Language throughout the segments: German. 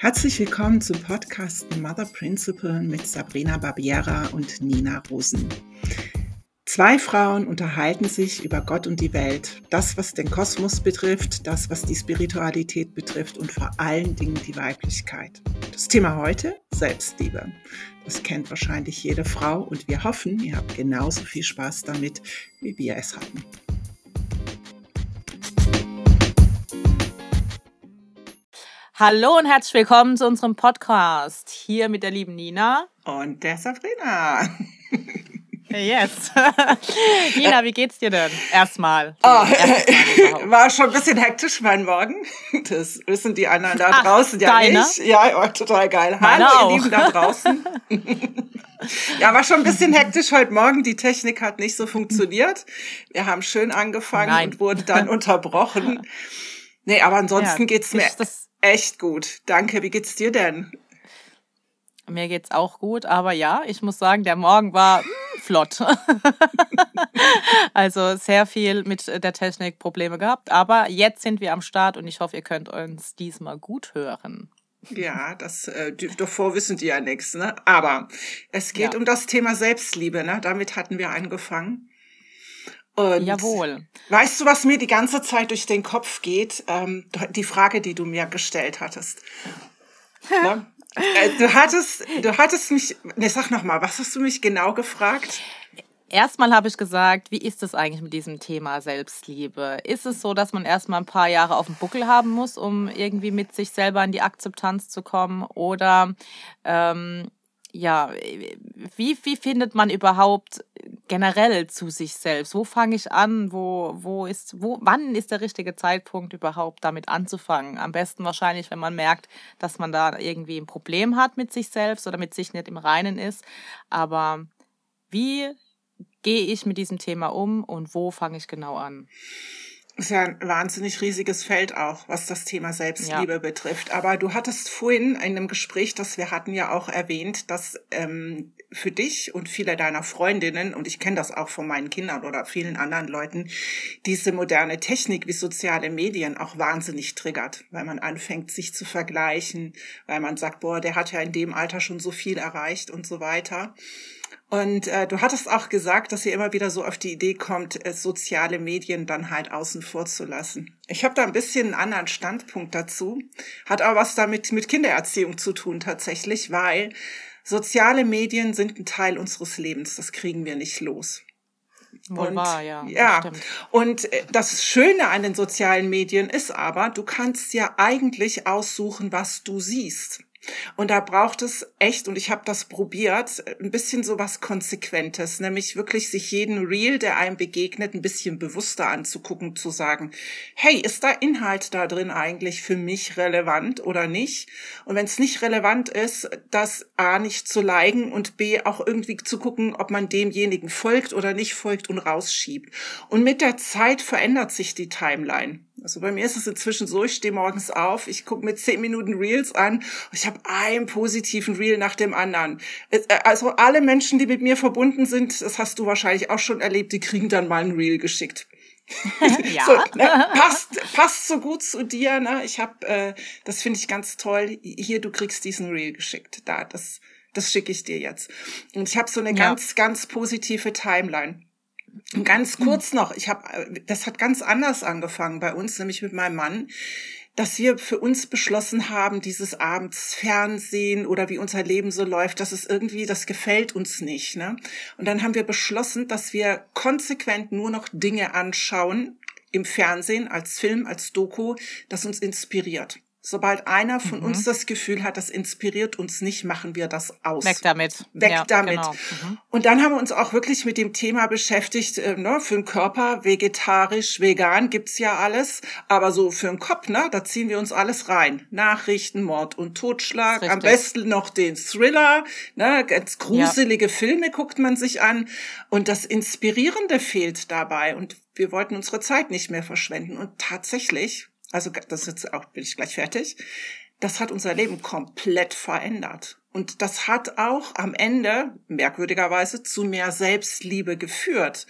Herzlich willkommen zum Podcast Mother Principle mit Sabrina Barbiera und Nina Rosen. Zwei Frauen unterhalten sich über Gott und die Welt, das, was den Kosmos betrifft, das, was die Spiritualität betrifft und vor allen Dingen die Weiblichkeit. Das Thema heute, Selbstliebe. Das kennt wahrscheinlich jede Frau und wir hoffen, ihr habt genauso viel Spaß damit, wie wir es hatten. Hallo und herzlich willkommen zu unserem Podcast. Hier mit der lieben Nina. Und der Sabrina. Yes. Nina, wie geht's dir denn? Erstmal. Oh, war schon ein bisschen hektisch mein Morgen. Das wissen die anderen da Ach, draußen ja deine? nicht. Ja, war total geil. Meine Hallo, auch. ihr Lieben da draußen. ja, war schon ein bisschen hektisch heute Morgen. Die Technik hat nicht so funktioniert. Wir haben schön angefangen Nein. und wurden dann unterbrochen. Nee, aber ansonsten ja, geht's mir echt gut. Danke. Wie geht's dir denn? Mir geht's auch gut, aber ja, ich muss sagen, der Morgen war flott. also sehr viel mit der Technik Probleme gehabt, aber jetzt sind wir am Start und ich hoffe, ihr könnt uns diesmal gut hören. Ja, das äh, davor wissen die ja nichts, ne? Aber es geht ja. um das Thema Selbstliebe, ne? Damit hatten wir angefangen. Und Jawohl. Weißt du, was mir die ganze Zeit durch den Kopf geht? Ähm, die Frage, die du mir gestellt hattest. ne? Äh, du hattest, du hattest mich, ne, sag noch mal, was hast du mich genau gefragt? Erstmal habe ich gesagt, wie ist es eigentlich mit diesem Thema Selbstliebe? Ist es so, dass man erstmal ein paar Jahre auf dem Buckel haben muss, um irgendwie mit sich selber in die Akzeptanz zu kommen? Oder ähm, ja, wie, wie findet man überhaupt generell zu sich selbst? Wo fange ich an? Wo, wo ist, wo, wann ist der richtige Zeitpunkt überhaupt damit anzufangen? Am besten wahrscheinlich, wenn man merkt, dass man da irgendwie ein Problem hat mit sich selbst oder mit sich nicht im Reinen ist. Aber wie gehe ich mit diesem Thema um und wo fange ich genau an? Ist ja ein wahnsinnig riesiges Feld auch, was das Thema Selbstliebe ja. betrifft. Aber du hattest vorhin in einem Gespräch, das wir hatten, ja auch erwähnt, dass ähm, für dich und viele deiner Freundinnen, und ich kenne das auch von meinen Kindern oder vielen anderen Leuten, diese moderne Technik wie soziale Medien auch wahnsinnig triggert, weil man anfängt, sich zu vergleichen, weil man sagt, boah, der hat ja in dem Alter schon so viel erreicht und so weiter. Und äh, du hattest auch gesagt, dass ihr immer wieder so auf die Idee kommt, äh, soziale Medien dann halt außen vor zu lassen. Ich habe da ein bisschen einen anderen Standpunkt dazu, hat aber was damit mit Kindererziehung zu tun tatsächlich, weil soziale Medien sind ein Teil unseres Lebens, das kriegen wir nicht los. und, wahr, ja. Ja. Und äh, das Schöne an den sozialen Medien ist aber, du kannst ja eigentlich aussuchen, was du siehst. Und da braucht es echt, und ich habe das probiert, ein bisschen so was Konsequentes, nämlich wirklich sich jeden Reel, der einem begegnet, ein bisschen bewusster anzugucken, zu sagen, hey, ist da Inhalt da drin eigentlich für mich relevant oder nicht? Und wenn es nicht relevant ist, das A nicht zu liken und B auch irgendwie zu gucken, ob man demjenigen folgt oder nicht folgt und rausschiebt. Und mit der Zeit verändert sich die Timeline. Also bei mir ist es inzwischen so, ich stehe morgens auf, ich gucke mir zehn Minuten Reels an, ich habe einen positiven Reel nach dem anderen. Äh, also alle Menschen, die mit mir verbunden sind, das hast du wahrscheinlich auch schon erlebt, die kriegen dann mal ein Reel geschickt. ja. so, ne, passt, passt so gut zu dir. Ne? Ich habe, äh, das finde ich ganz toll. Hier, du kriegst diesen Reel geschickt. Da, das, das schicke ich dir jetzt. Und ich habe so eine ja. ganz, ganz positive Timeline. Ganz kurz noch, ich habe, das hat ganz anders angefangen bei uns, nämlich mit meinem Mann, dass wir für uns beschlossen haben, dieses abends Fernsehen oder wie unser Leben so läuft, das ist irgendwie, das gefällt uns nicht. Ne? Und dann haben wir beschlossen, dass wir konsequent nur noch Dinge anschauen im Fernsehen, als Film, als Doku, das uns inspiriert. Sobald einer von mhm. uns das Gefühl hat, das inspiriert uns nicht, machen wir das aus. Weg damit. Weg ja, damit. Genau. Mhm. Und dann haben wir uns auch wirklich mit dem Thema beschäftigt, äh, ne, für den Körper, vegetarisch, vegan gibt's ja alles, aber so für den Kopf, ne, da ziehen wir uns alles rein. Nachrichten, Mord und Totschlag, am besten noch den Thriller, ne, ganz gruselige ja. Filme guckt man sich an und das Inspirierende fehlt dabei und wir wollten unsere Zeit nicht mehr verschwenden und tatsächlich also das ist jetzt auch, bin ich gleich fertig, das hat unser Leben komplett verändert. Und das hat auch am Ende, merkwürdigerweise, zu mehr Selbstliebe geführt.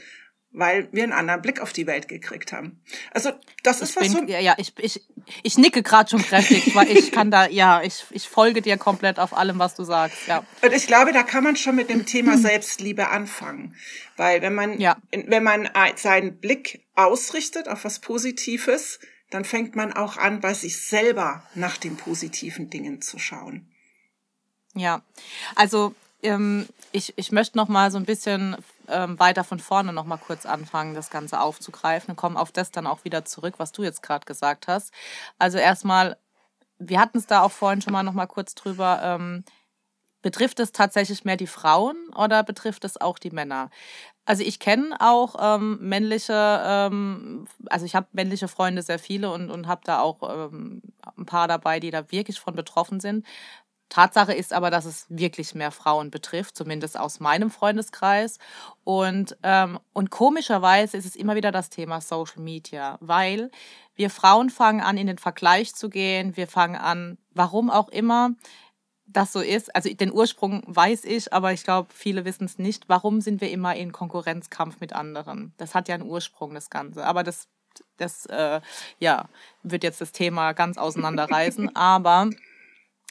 weil wir einen anderen Blick auf die Welt gekriegt haben. Also das ist ich was bin, so ja, ja, ich, ich, ich nicke gerade schon kräftig, weil ich kann da, ja, ich, ich folge dir komplett auf allem, was du sagst. Ja. Und ich glaube, da kann man schon mit dem Thema Selbstliebe anfangen. Weil wenn man, ja. wenn man seinen Blick ausrichtet auf was Positives, dann fängt man auch an, bei sich selber nach den positiven Dingen zu schauen. Ja, also ähm, ich, ich möchte noch mal so ein bisschen ähm, weiter von vorne noch mal kurz anfangen, das Ganze aufzugreifen und kommen auf das dann auch wieder zurück, was du jetzt gerade gesagt hast. Also erstmal, wir hatten es da auch vorhin schon mal noch mal kurz drüber. Ähm, betrifft es tatsächlich mehr die Frauen oder betrifft es auch die Männer? Also ich kenne auch ähm, männliche, ähm, also ich habe männliche Freunde sehr viele und, und habe da auch ähm, ein paar dabei, die da wirklich von betroffen sind. Tatsache ist aber, dass es wirklich mehr Frauen betrifft, zumindest aus meinem Freundeskreis. Und, ähm, und komischerweise ist es immer wieder das Thema Social Media, weil wir Frauen fangen an, in den Vergleich zu gehen. Wir fangen an, warum auch immer das so ist. Also den Ursprung weiß ich, aber ich glaube, viele wissen es nicht. Warum sind wir immer in Konkurrenzkampf mit anderen? Das hat ja einen Ursprung, das Ganze. Aber das, das äh, ja, wird jetzt das Thema ganz auseinanderreißen. aber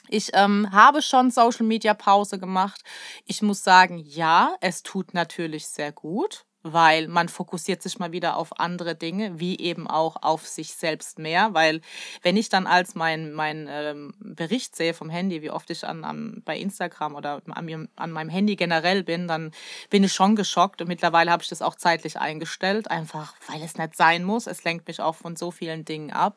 ich ähm, habe schon Social Media Pause gemacht. Ich muss sagen, ja, es tut natürlich sehr gut, weil man fokussiert sich mal wieder auf andere Dinge, wie eben auch auf sich selbst mehr. Weil wenn ich dann als mein, mein ähm, Bericht sehe vom Handy, wie oft ich an, an, bei Instagram oder an, an meinem Handy generell bin, dann bin ich schon geschockt. Und mittlerweile habe ich das auch zeitlich eingestellt, einfach weil es nicht sein muss. Es lenkt mich auch von so vielen Dingen ab.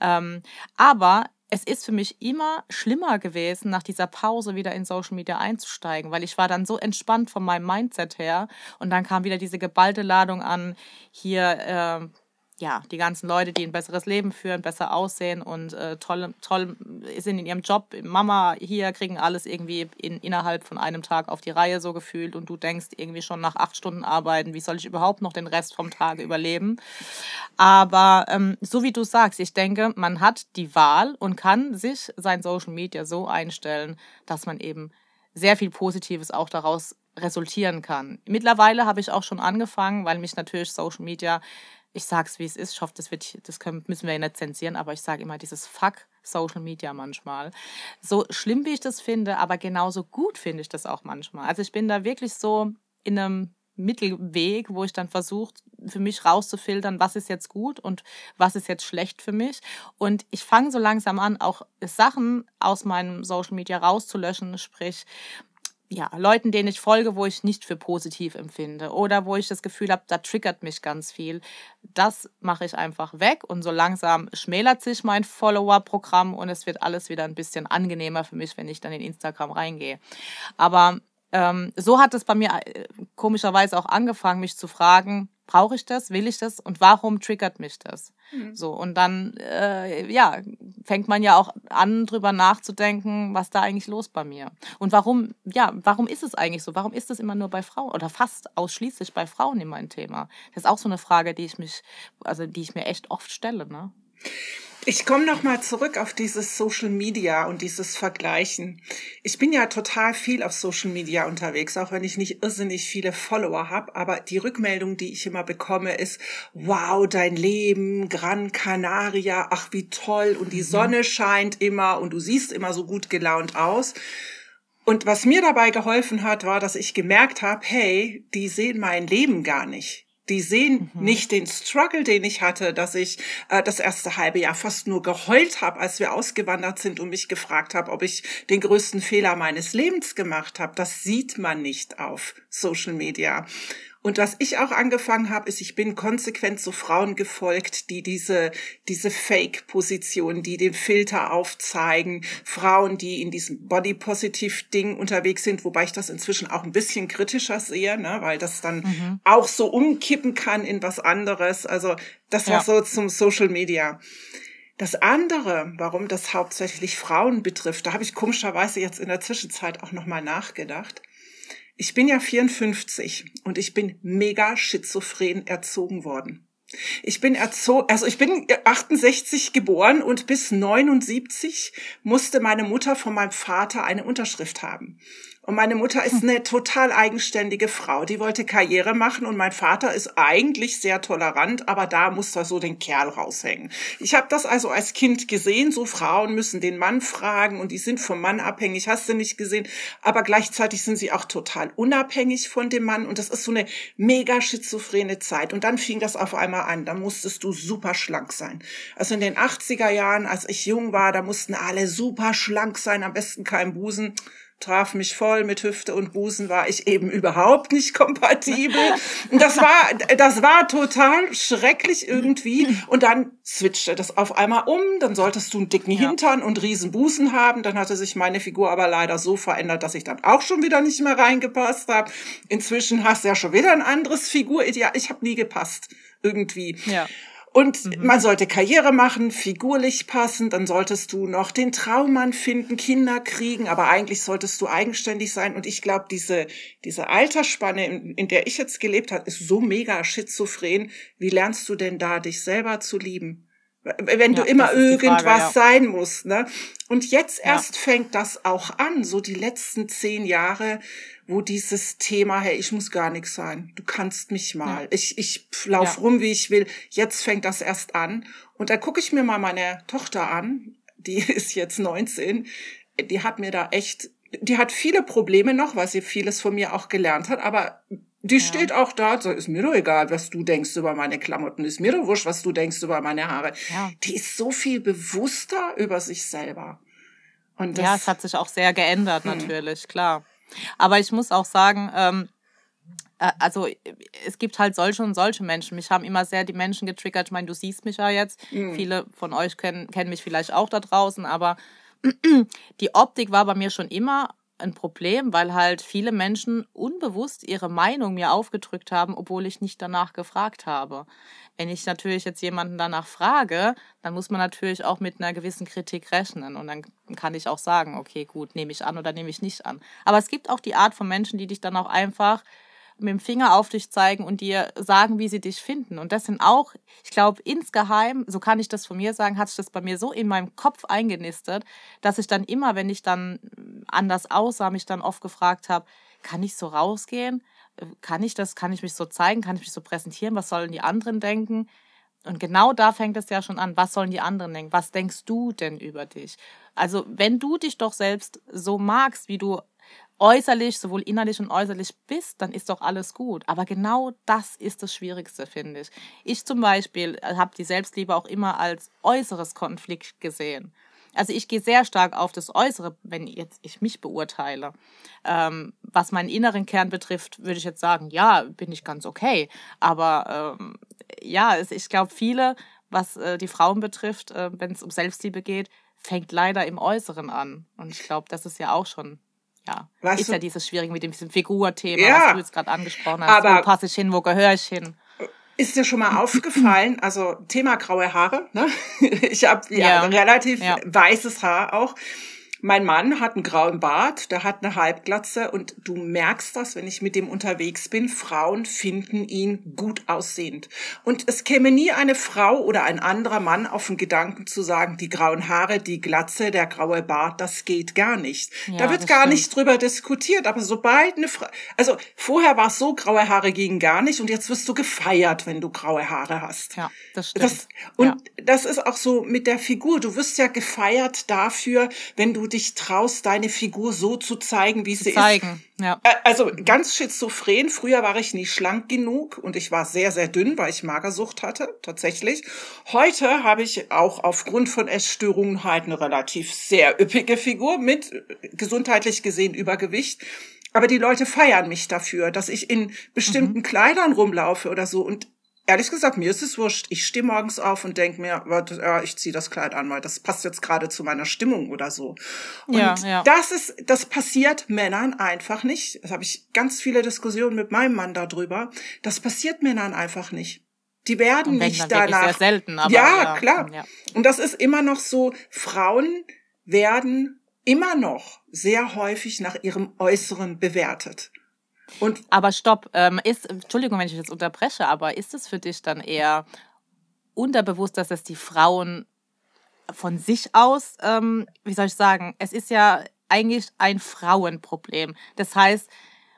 Ähm, aber es ist für mich immer schlimmer gewesen, nach dieser Pause wieder in Social Media einzusteigen, weil ich war dann so entspannt von meinem Mindset her. Und dann kam wieder diese geballte Ladung an, hier äh, ja, die ganzen Leute, die ein besseres Leben führen, besser aussehen und äh, toll, toll sind in ihrem Job. Mama hier kriegen alles irgendwie in, innerhalb von einem Tag auf die Reihe so gefühlt und du denkst irgendwie schon nach acht Stunden arbeiten, wie soll ich überhaupt noch den Rest vom Tage überleben? Aber ähm, so wie du sagst, ich denke, man hat die Wahl und kann sich sein Social Media so einstellen, dass man eben sehr viel Positives auch daraus resultieren kann. Mittlerweile habe ich auch schon angefangen, weil mich natürlich Social Media ich sage es, wie es ist. Ich hoffe, das, wird, das können, müssen wir ja nicht zensieren, aber ich sage immer dieses Fuck Social Media manchmal. So schlimm, wie ich das finde, aber genauso gut finde ich das auch manchmal. Also ich bin da wirklich so in einem Mittelweg, wo ich dann versuche, für mich rauszufiltern, was ist jetzt gut und was ist jetzt schlecht für mich. Und ich fange so langsam an, auch Sachen aus meinem Social Media rauszulöschen, sprich ja, Leuten, denen ich folge, wo ich nicht für positiv empfinde oder wo ich das Gefühl habe, da triggert mich ganz viel. Das mache ich einfach weg und so langsam schmälert sich mein Follower-Programm und es wird alles wieder ein bisschen angenehmer für mich, wenn ich dann in Instagram reingehe. Aber ähm, so hat es bei mir äh, komischerweise auch angefangen, mich zu fragen, brauche ich das, will ich das und warum triggert mich das? Mhm. So und dann äh, ja fängt man ja auch an drüber nachzudenken, was da eigentlich los bei mir und warum ja warum ist es eigentlich so? Warum ist es immer nur bei Frauen oder fast ausschließlich bei Frauen immer ein Thema? Das ist auch so eine Frage, die ich mich also die ich mir echt oft stelle, ne? Ich komme noch mal zurück auf dieses Social Media und dieses Vergleichen. Ich bin ja total viel auf Social Media unterwegs, auch wenn ich nicht irrsinnig viele Follower habe. Aber die Rückmeldung, die ich immer bekomme, ist: Wow, dein Leben, Gran Canaria, ach wie toll und die mhm. Sonne scheint immer und du siehst immer so gut gelaunt aus. Und was mir dabei geholfen hat, war, dass ich gemerkt habe: Hey, die sehen mein Leben gar nicht die sehen mhm. nicht den Struggle, den ich hatte, dass ich äh, das erste halbe Jahr fast nur geheult habe, als wir ausgewandert sind und mich gefragt habe, ob ich den größten Fehler meines Lebens gemacht habe. Das sieht man nicht auf Social Media. Und was ich auch angefangen habe, ist, ich bin konsequent zu Frauen gefolgt, die diese, diese Fake-Position, die den Filter aufzeigen, Frauen, die in diesem Body-Positive-Ding unterwegs sind, wobei ich das inzwischen auch ein bisschen kritischer sehe, ne, weil das dann mhm. auch so umkippen kann in was anderes. Also das war ja. so zum Social Media. Das andere, warum das hauptsächlich Frauen betrifft, da habe ich komischerweise jetzt in der Zwischenzeit auch nochmal nachgedacht. Ich bin ja 54 und ich bin mega schizophren erzogen worden. Ich bin erzogen, also ich bin 68 geboren und bis 79 musste meine Mutter von meinem Vater eine Unterschrift haben. Und meine Mutter ist eine total eigenständige Frau. Die wollte Karriere machen und mein Vater ist eigentlich sehr tolerant, aber da muss er so den Kerl raushängen. Ich habe das also als Kind gesehen. So Frauen müssen den Mann fragen und die sind vom Mann abhängig. Hast du nicht gesehen? Aber gleichzeitig sind sie auch total unabhängig von dem Mann und das ist so eine mega schizophrene Zeit. Und dann fing das auf einmal an. Da musstest du super schlank sein. Also in den 80er Jahren, als ich jung war, da mussten alle super schlank sein, am besten kein Busen traf mich voll mit Hüfte und Busen war ich eben überhaupt nicht kompatibel. Das war, das war total schrecklich irgendwie. Und dann switchte das auf einmal um. Dann solltest du einen dicken. Hintern und riesen Busen haben. Dann hatte sich meine Figur aber leider so verändert, dass ich dann auch schon wieder nicht mehr reingepasst habe. Inzwischen hast du ja schon wieder ein anderes Figurideal. Ich habe nie gepasst irgendwie. Ja. Und mhm. man sollte Karriere machen, figurlich passen, dann solltest du noch den Traummann finden, Kinder kriegen, aber eigentlich solltest du eigenständig sein. Und ich glaube, diese, diese Altersspanne, in, in der ich jetzt gelebt habe, ist so mega schizophren. Wie lernst du denn da, dich selber zu lieben? Wenn ja, du immer irgendwas Frage, ja. sein musst, ne? Und jetzt erst ja. fängt das auch an, so die letzten zehn Jahre, wo dieses Thema, hey, ich muss gar nichts sein, du kannst mich mal, ja. ich, ich lauf ja. rum, wie ich will, jetzt fängt das erst an. Und da gucke ich mir mal meine Tochter an, die ist jetzt 19, die hat mir da echt, die hat viele Probleme noch, weil sie vieles von mir auch gelernt hat, aber die ja. steht auch da, so, ist mir doch egal, was du denkst über meine Klamotten, ist mir doch wurscht, was du denkst über meine Haare. Ja. Die ist so viel bewusster über sich selber. Und das, ja, es hat sich auch sehr geändert, hm. natürlich, klar. Aber ich muss auch sagen, ähm, äh, also es gibt halt solche und solche Menschen. Mich haben immer sehr die Menschen getriggert. Ich meine, du siehst mich ja jetzt. Mhm. Viele von euch kennen, kennen mich vielleicht auch da draußen, aber die Optik war bei mir schon immer ein Problem, weil halt viele Menschen unbewusst ihre Meinung mir aufgedrückt haben, obwohl ich nicht danach gefragt habe. Wenn ich natürlich jetzt jemanden danach frage, dann muss man natürlich auch mit einer gewissen Kritik rechnen. Und dann kann ich auch sagen, okay, gut, nehme ich an oder nehme ich nicht an. Aber es gibt auch die Art von Menschen, die dich dann auch einfach mit dem Finger auf dich zeigen und dir sagen, wie sie dich finden. Und das sind auch, ich glaube, insgeheim, so kann ich das von mir sagen, hat sich das bei mir so in meinem Kopf eingenistet, dass ich dann immer, wenn ich dann anders aussah, mich dann oft gefragt habe, kann ich so rausgehen? Kann ich das? Kann ich mich so zeigen? Kann ich mich so präsentieren? Was sollen die anderen denken? Und genau da fängt es ja schon an. Was sollen die anderen denken? Was denkst du denn über dich? Also, wenn du dich doch selbst so magst, wie du äußerlich, sowohl innerlich und äußerlich bist, dann ist doch alles gut. Aber genau das ist das Schwierigste, finde ich. Ich zum Beispiel äh, habe die Selbstliebe auch immer als äußeres Konflikt gesehen. Also ich gehe sehr stark auf das Äußere, wenn jetzt ich mich beurteile. Ähm, was meinen inneren Kern betrifft, würde ich jetzt sagen, ja, bin ich ganz okay. Aber ähm, ja, ich glaube, viele, was äh, die Frauen betrifft, äh, wenn es um Selbstliebe geht, fängt leider im Äußeren an. Und ich glaube, das ist ja auch schon ja, weißt ist du? ja dieses Schwierige mit dem Figurthema, ja, was du jetzt gerade angesprochen hast. Aber wo passe ich hin, wo gehöre ich hin? Ist dir schon mal aufgefallen, also Thema graue Haare, ne? Ich habe ja, ja, relativ ja. weißes Haar auch. Mein Mann hat einen grauen Bart, der hat eine Halbglatze und du merkst das, wenn ich mit dem unterwegs bin. Frauen finden ihn gut aussehend. Und es käme nie eine Frau oder ein anderer Mann auf den Gedanken zu sagen, die grauen Haare, die Glatze, der graue Bart, das geht gar nicht. Ja, da wird gar stimmt. nicht drüber diskutiert. Aber sobald eine Frau, also vorher war es so, graue Haare gingen gar nicht und jetzt wirst du gefeiert, wenn du graue Haare hast. Ja, das stimmt. Das, und ja. das ist auch so mit der Figur. Du wirst ja gefeiert dafür, wenn du dich traust, deine Figur so zu zeigen, wie sie zeigen. ist. Ja. Also ganz schizophren. Früher war ich nie schlank genug und ich war sehr, sehr dünn, weil ich Magersucht hatte, tatsächlich. Heute habe ich auch aufgrund von Essstörungen halt eine relativ sehr üppige Figur mit gesundheitlich gesehen Übergewicht. Aber die Leute feiern mich dafür, dass ich in bestimmten mhm. Kleidern rumlaufe oder so. Und Ehrlich gesagt, mir ist es wurscht. Ich stehe morgens auf und denke mir, ja, ich ziehe das Kleid an, weil das passt jetzt gerade zu meiner Stimmung oder so. Und ja, ja. das ist, das passiert Männern einfach nicht. Das habe ich ganz viele Diskussionen mit meinem Mann darüber. Das passiert Männern einfach nicht. Die werden nicht danach. Sehr selten, aber ja, ja klar. Ja. Und das ist immer noch so. Frauen werden immer noch sehr häufig nach ihrem Äußeren bewertet. Und aber stopp, ähm, ist, Entschuldigung, wenn ich jetzt unterbreche, aber ist es für dich dann eher unterbewusst, dass es die Frauen von sich aus, ähm, wie soll ich sagen, es ist ja eigentlich ein Frauenproblem. Das heißt,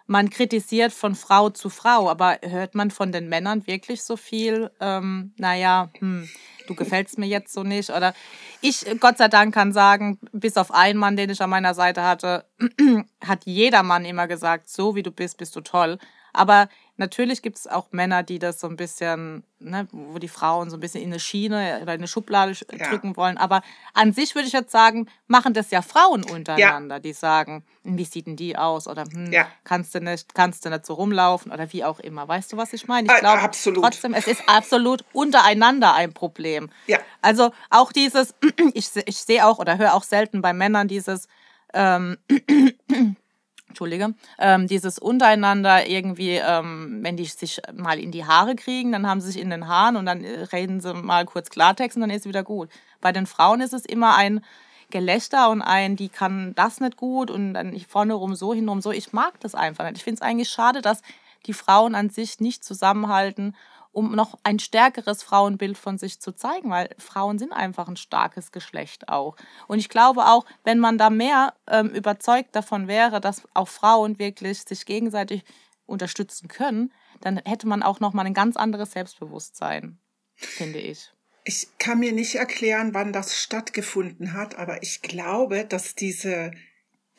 man kritisiert von Frau zu Frau, aber hört man von den Männern wirklich so viel, ähm, naja, hm, du gefällst mir jetzt so nicht. Oder ich, Gott sei Dank, kann sagen, bis auf einen Mann, den ich an meiner Seite hatte, hat jeder Mann immer gesagt, so wie du bist, bist du toll. Aber natürlich gibt es auch Männer, die das so ein bisschen, ne, wo die Frauen so ein bisschen in eine Schiene oder in eine Schublade ja. drücken wollen. Aber an sich würde ich jetzt sagen, machen das ja Frauen untereinander, ja. die sagen, hm, wie sieht denn die aus? Oder hm, ja. kannst du nicht, kannst du nicht so rumlaufen oder wie auch immer. Weißt du, was ich meine? Ich äh, glaube trotzdem, es ist absolut untereinander ein Problem. Also auch dieses, ich, ich sehe auch oder höre auch selten bei Männern dieses ähm, Entschuldige, ähm, dieses untereinander irgendwie, ähm, wenn die sich mal in die Haare kriegen, dann haben sie sich in den Haaren und dann äh, reden sie mal kurz Klartext und dann ist es wieder gut. Bei den Frauen ist es immer ein Gelächter und ein, die kann das nicht gut und dann vorne rum so, hintenrum so. Ich mag das einfach nicht. Ich finde es eigentlich schade, dass die Frauen an sich nicht zusammenhalten um noch ein stärkeres Frauenbild von sich zu zeigen, weil Frauen sind einfach ein starkes Geschlecht auch. Und ich glaube auch, wenn man da mehr ähm, überzeugt davon wäre, dass auch Frauen wirklich sich gegenseitig unterstützen können, dann hätte man auch noch mal ein ganz anderes Selbstbewusstsein, finde ich. Ich kann mir nicht erklären, wann das stattgefunden hat, aber ich glaube, dass diese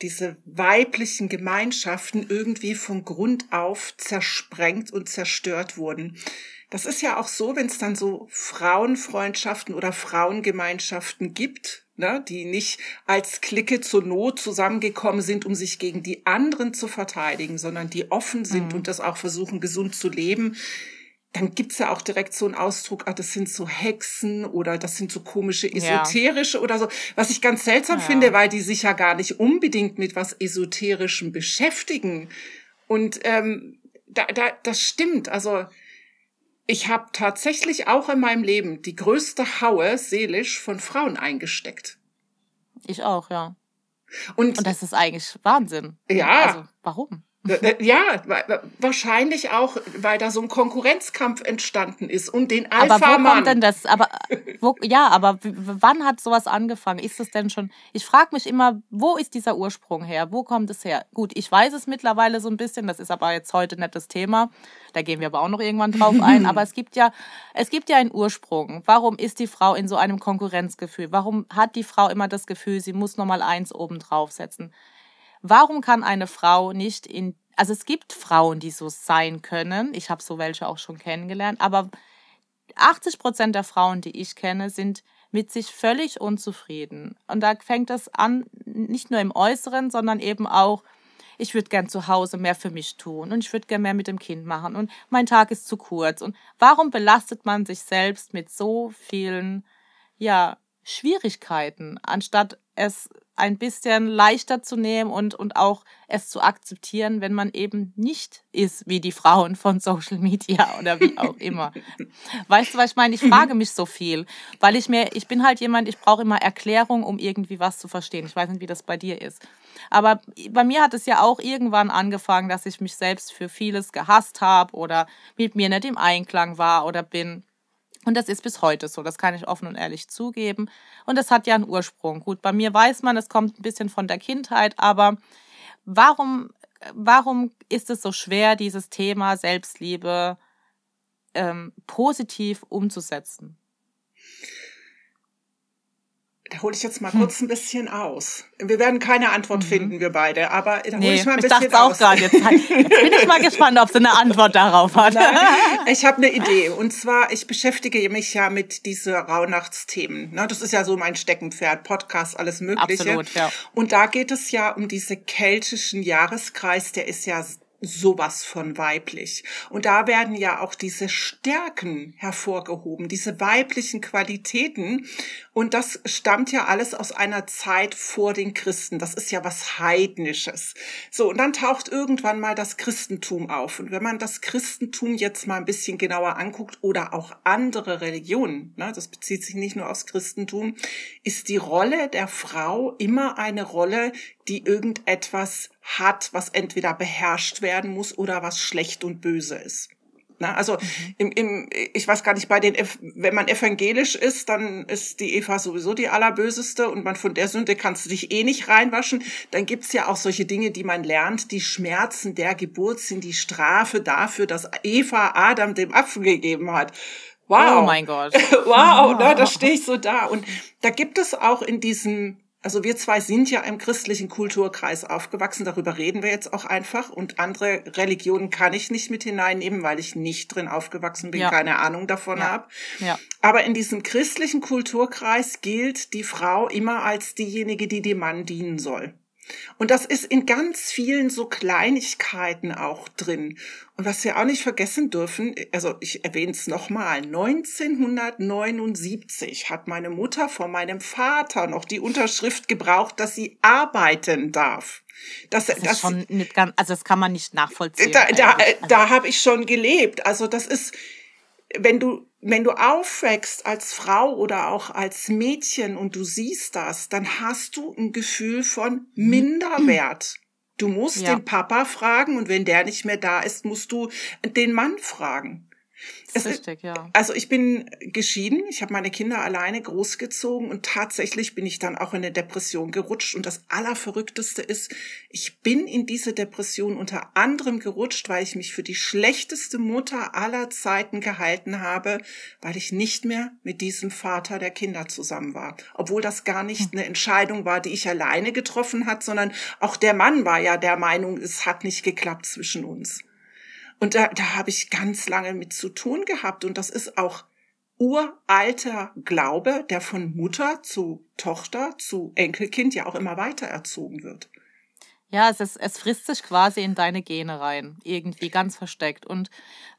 diese weiblichen Gemeinschaften irgendwie von Grund auf zersprengt und zerstört wurden. Das ist ja auch so, wenn es dann so Frauenfreundschaften oder Frauengemeinschaften gibt, ne, die nicht als Clique zur Not zusammengekommen sind, um sich gegen die anderen zu verteidigen, sondern die offen sind mhm. und das auch versuchen, gesund zu leben. Dann gibt's ja auch direkt so einen Ausdruck, ah, das sind so Hexen oder das sind so komische esoterische ja. oder so, was ich ganz seltsam ja. finde, weil die sich ja gar nicht unbedingt mit was Esoterischem beschäftigen. Und ähm, da, da, das stimmt. Also ich habe tatsächlich auch in meinem Leben die größte Haue seelisch von Frauen eingesteckt. Ich auch, ja. Und, Und das ist eigentlich Wahnsinn. Ja. Also, warum? Ja, wahrscheinlich auch, weil da so ein Konkurrenzkampf entstanden ist und den Alpha Aber wo kommt denn das? Aber wo, ja, aber wann hat sowas angefangen? Ist es denn schon? Ich frage mich immer, wo ist dieser Ursprung her? Wo kommt es her? Gut, ich weiß es mittlerweile so ein bisschen. Das ist aber jetzt heute nicht das Thema. Da gehen wir aber auch noch irgendwann drauf ein. aber es gibt ja, es gibt ja einen Ursprung. Warum ist die Frau in so einem Konkurrenzgefühl? Warum hat die Frau immer das Gefühl, sie muss noch mal eins oben draufsetzen? Warum kann eine Frau nicht in, also es gibt Frauen, die so sein können, ich habe so welche auch schon kennengelernt, aber 80 Prozent der Frauen, die ich kenne, sind mit sich völlig unzufrieden. Und da fängt es an, nicht nur im Äußeren, sondern eben auch, ich würde gern zu Hause mehr für mich tun und ich würde gern mehr mit dem Kind machen und mein Tag ist zu kurz. Und warum belastet man sich selbst mit so vielen, ja, Schwierigkeiten, anstatt es ein bisschen leichter zu nehmen und, und auch es zu akzeptieren, wenn man eben nicht ist wie die Frauen von Social Media oder wie auch immer. weißt du, was ich meine? Ich frage mich so viel, weil ich mir, ich bin halt jemand, ich brauche immer Erklärung, um irgendwie was zu verstehen. Ich weiß nicht, wie das bei dir ist. Aber bei mir hat es ja auch irgendwann angefangen, dass ich mich selbst für vieles gehasst habe oder mit mir nicht im Einklang war oder bin. Und das ist bis heute so, das kann ich offen und ehrlich zugeben. Und das hat ja einen Ursprung. Gut, bei mir weiß man, es kommt ein bisschen von der Kindheit, aber warum, warum ist es so schwer, dieses Thema Selbstliebe ähm, positiv umzusetzen? Da hole ich jetzt mal hm. kurz ein bisschen aus. Wir werden keine Antwort mhm. finden, wir beide, aber da hole nee, ich mal ein bisschen ich auch gerade. Jetzt, jetzt bin ich mal gespannt, ob sie eine Antwort darauf hat. Nein, ich habe eine Idee. Und zwar, ich beschäftige mich ja mit diese Rauhnachtsthemen. Das ist ja so mein Steckenpferd, Podcast, alles Mögliche. Absolut, ja. Und da geht es ja um diese keltischen Jahreskreis, der ist ja sowas von weiblich. Und da werden ja auch diese Stärken hervorgehoben, diese weiblichen Qualitäten. Und das stammt ja alles aus einer Zeit vor den Christen. Das ist ja was Heidnisches. So, und dann taucht irgendwann mal das Christentum auf. Und wenn man das Christentum jetzt mal ein bisschen genauer anguckt oder auch andere Religionen, ne, das bezieht sich nicht nur aufs Christentum, ist die Rolle der Frau immer eine Rolle, die irgendetwas hat, was entweder beherrscht werden muss oder was schlecht und böse ist. Ne? Also mhm. im, im, ich weiß gar nicht, bei den, wenn man evangelisch ist, dann ist die Eva sowieso die allerböseste und man von der Sünde kannst du dich eh nicht reinwaschen. Dann gibt's ja auch solche Dinge, die man lernt. Die Schmerzen der Geburt sind die Strafe dafür, dass Eva Adam dem Apfel gegeben hat. Wow. Oh mein Gott. wow, ne, da stehe ich so da. Und da gibt es auch in diesem also wir zwei sind ja im christlichen Kulturkreis aufgewachsen, darüber reden wir jetzt auch einfach. Und andere Religionen kann ich nicht mit hineinnehmen, weil ich nicht drin aufgewachsen bin, ja. keine Ahnung davon ja. habe. Ja. Aber in diesem christlichen Kulturkreis gilt die Frau immer als diejenige, die dem Mann dienen soll. Und das ist in ganz vielen so Kleinigkeiten auch drin. Und was wir auch nicht vergessen dürfen, also ich erwähne es nochmal, 1979 hat meine Mutter von meinem Vater noch die Unterschrift gebraucht, dass sie arbeiten darf. Das, das, das ist schon nicht ganz, also das kann man nicht nachvollziehen. Da, da, also. da habe ich schon gelebt. Also das ist, wenn du wenn du aufwächst als Frau oder auch als Mädchen und du siehst das, dann hast du ein Gefühl von Minderwert. Du musst ja. den Papa fragen und wenn der nicht mehr da ist, musst du den Mann fragen. Es, richtig, ja. Also ich bin geschieden, ich habe meine Kinder alleine großgezogen und tatsächlich bin ich dann auch in eine Depression gerutscht. Und das Allerverrückteste ist, ich bin in diese Depression unter anderem gerutscht, weil ich mich für die schlechteste Mutter aller Zeiten gehalten habe, weil ich nicht mehr mit diesem Vater der Kinder zusammen war. Obwohl das gar nicht hm. eine Entscheidung war, die ich alleine getroffen hat, sondern auch der Mann war ja der Meinung, es hat nicht geklappt zwischen uns. Und da, da habe ich ganz lange mit zu tun gehabt. Und das ist auch uralter Glaube, der von Mutter zu Tochter zu Enkelkind ja auch immer weiter erzogen wird. Ja, es, ist, es frisst sich quasi in deine Gene rein, irgendwie ganz versteckt. Und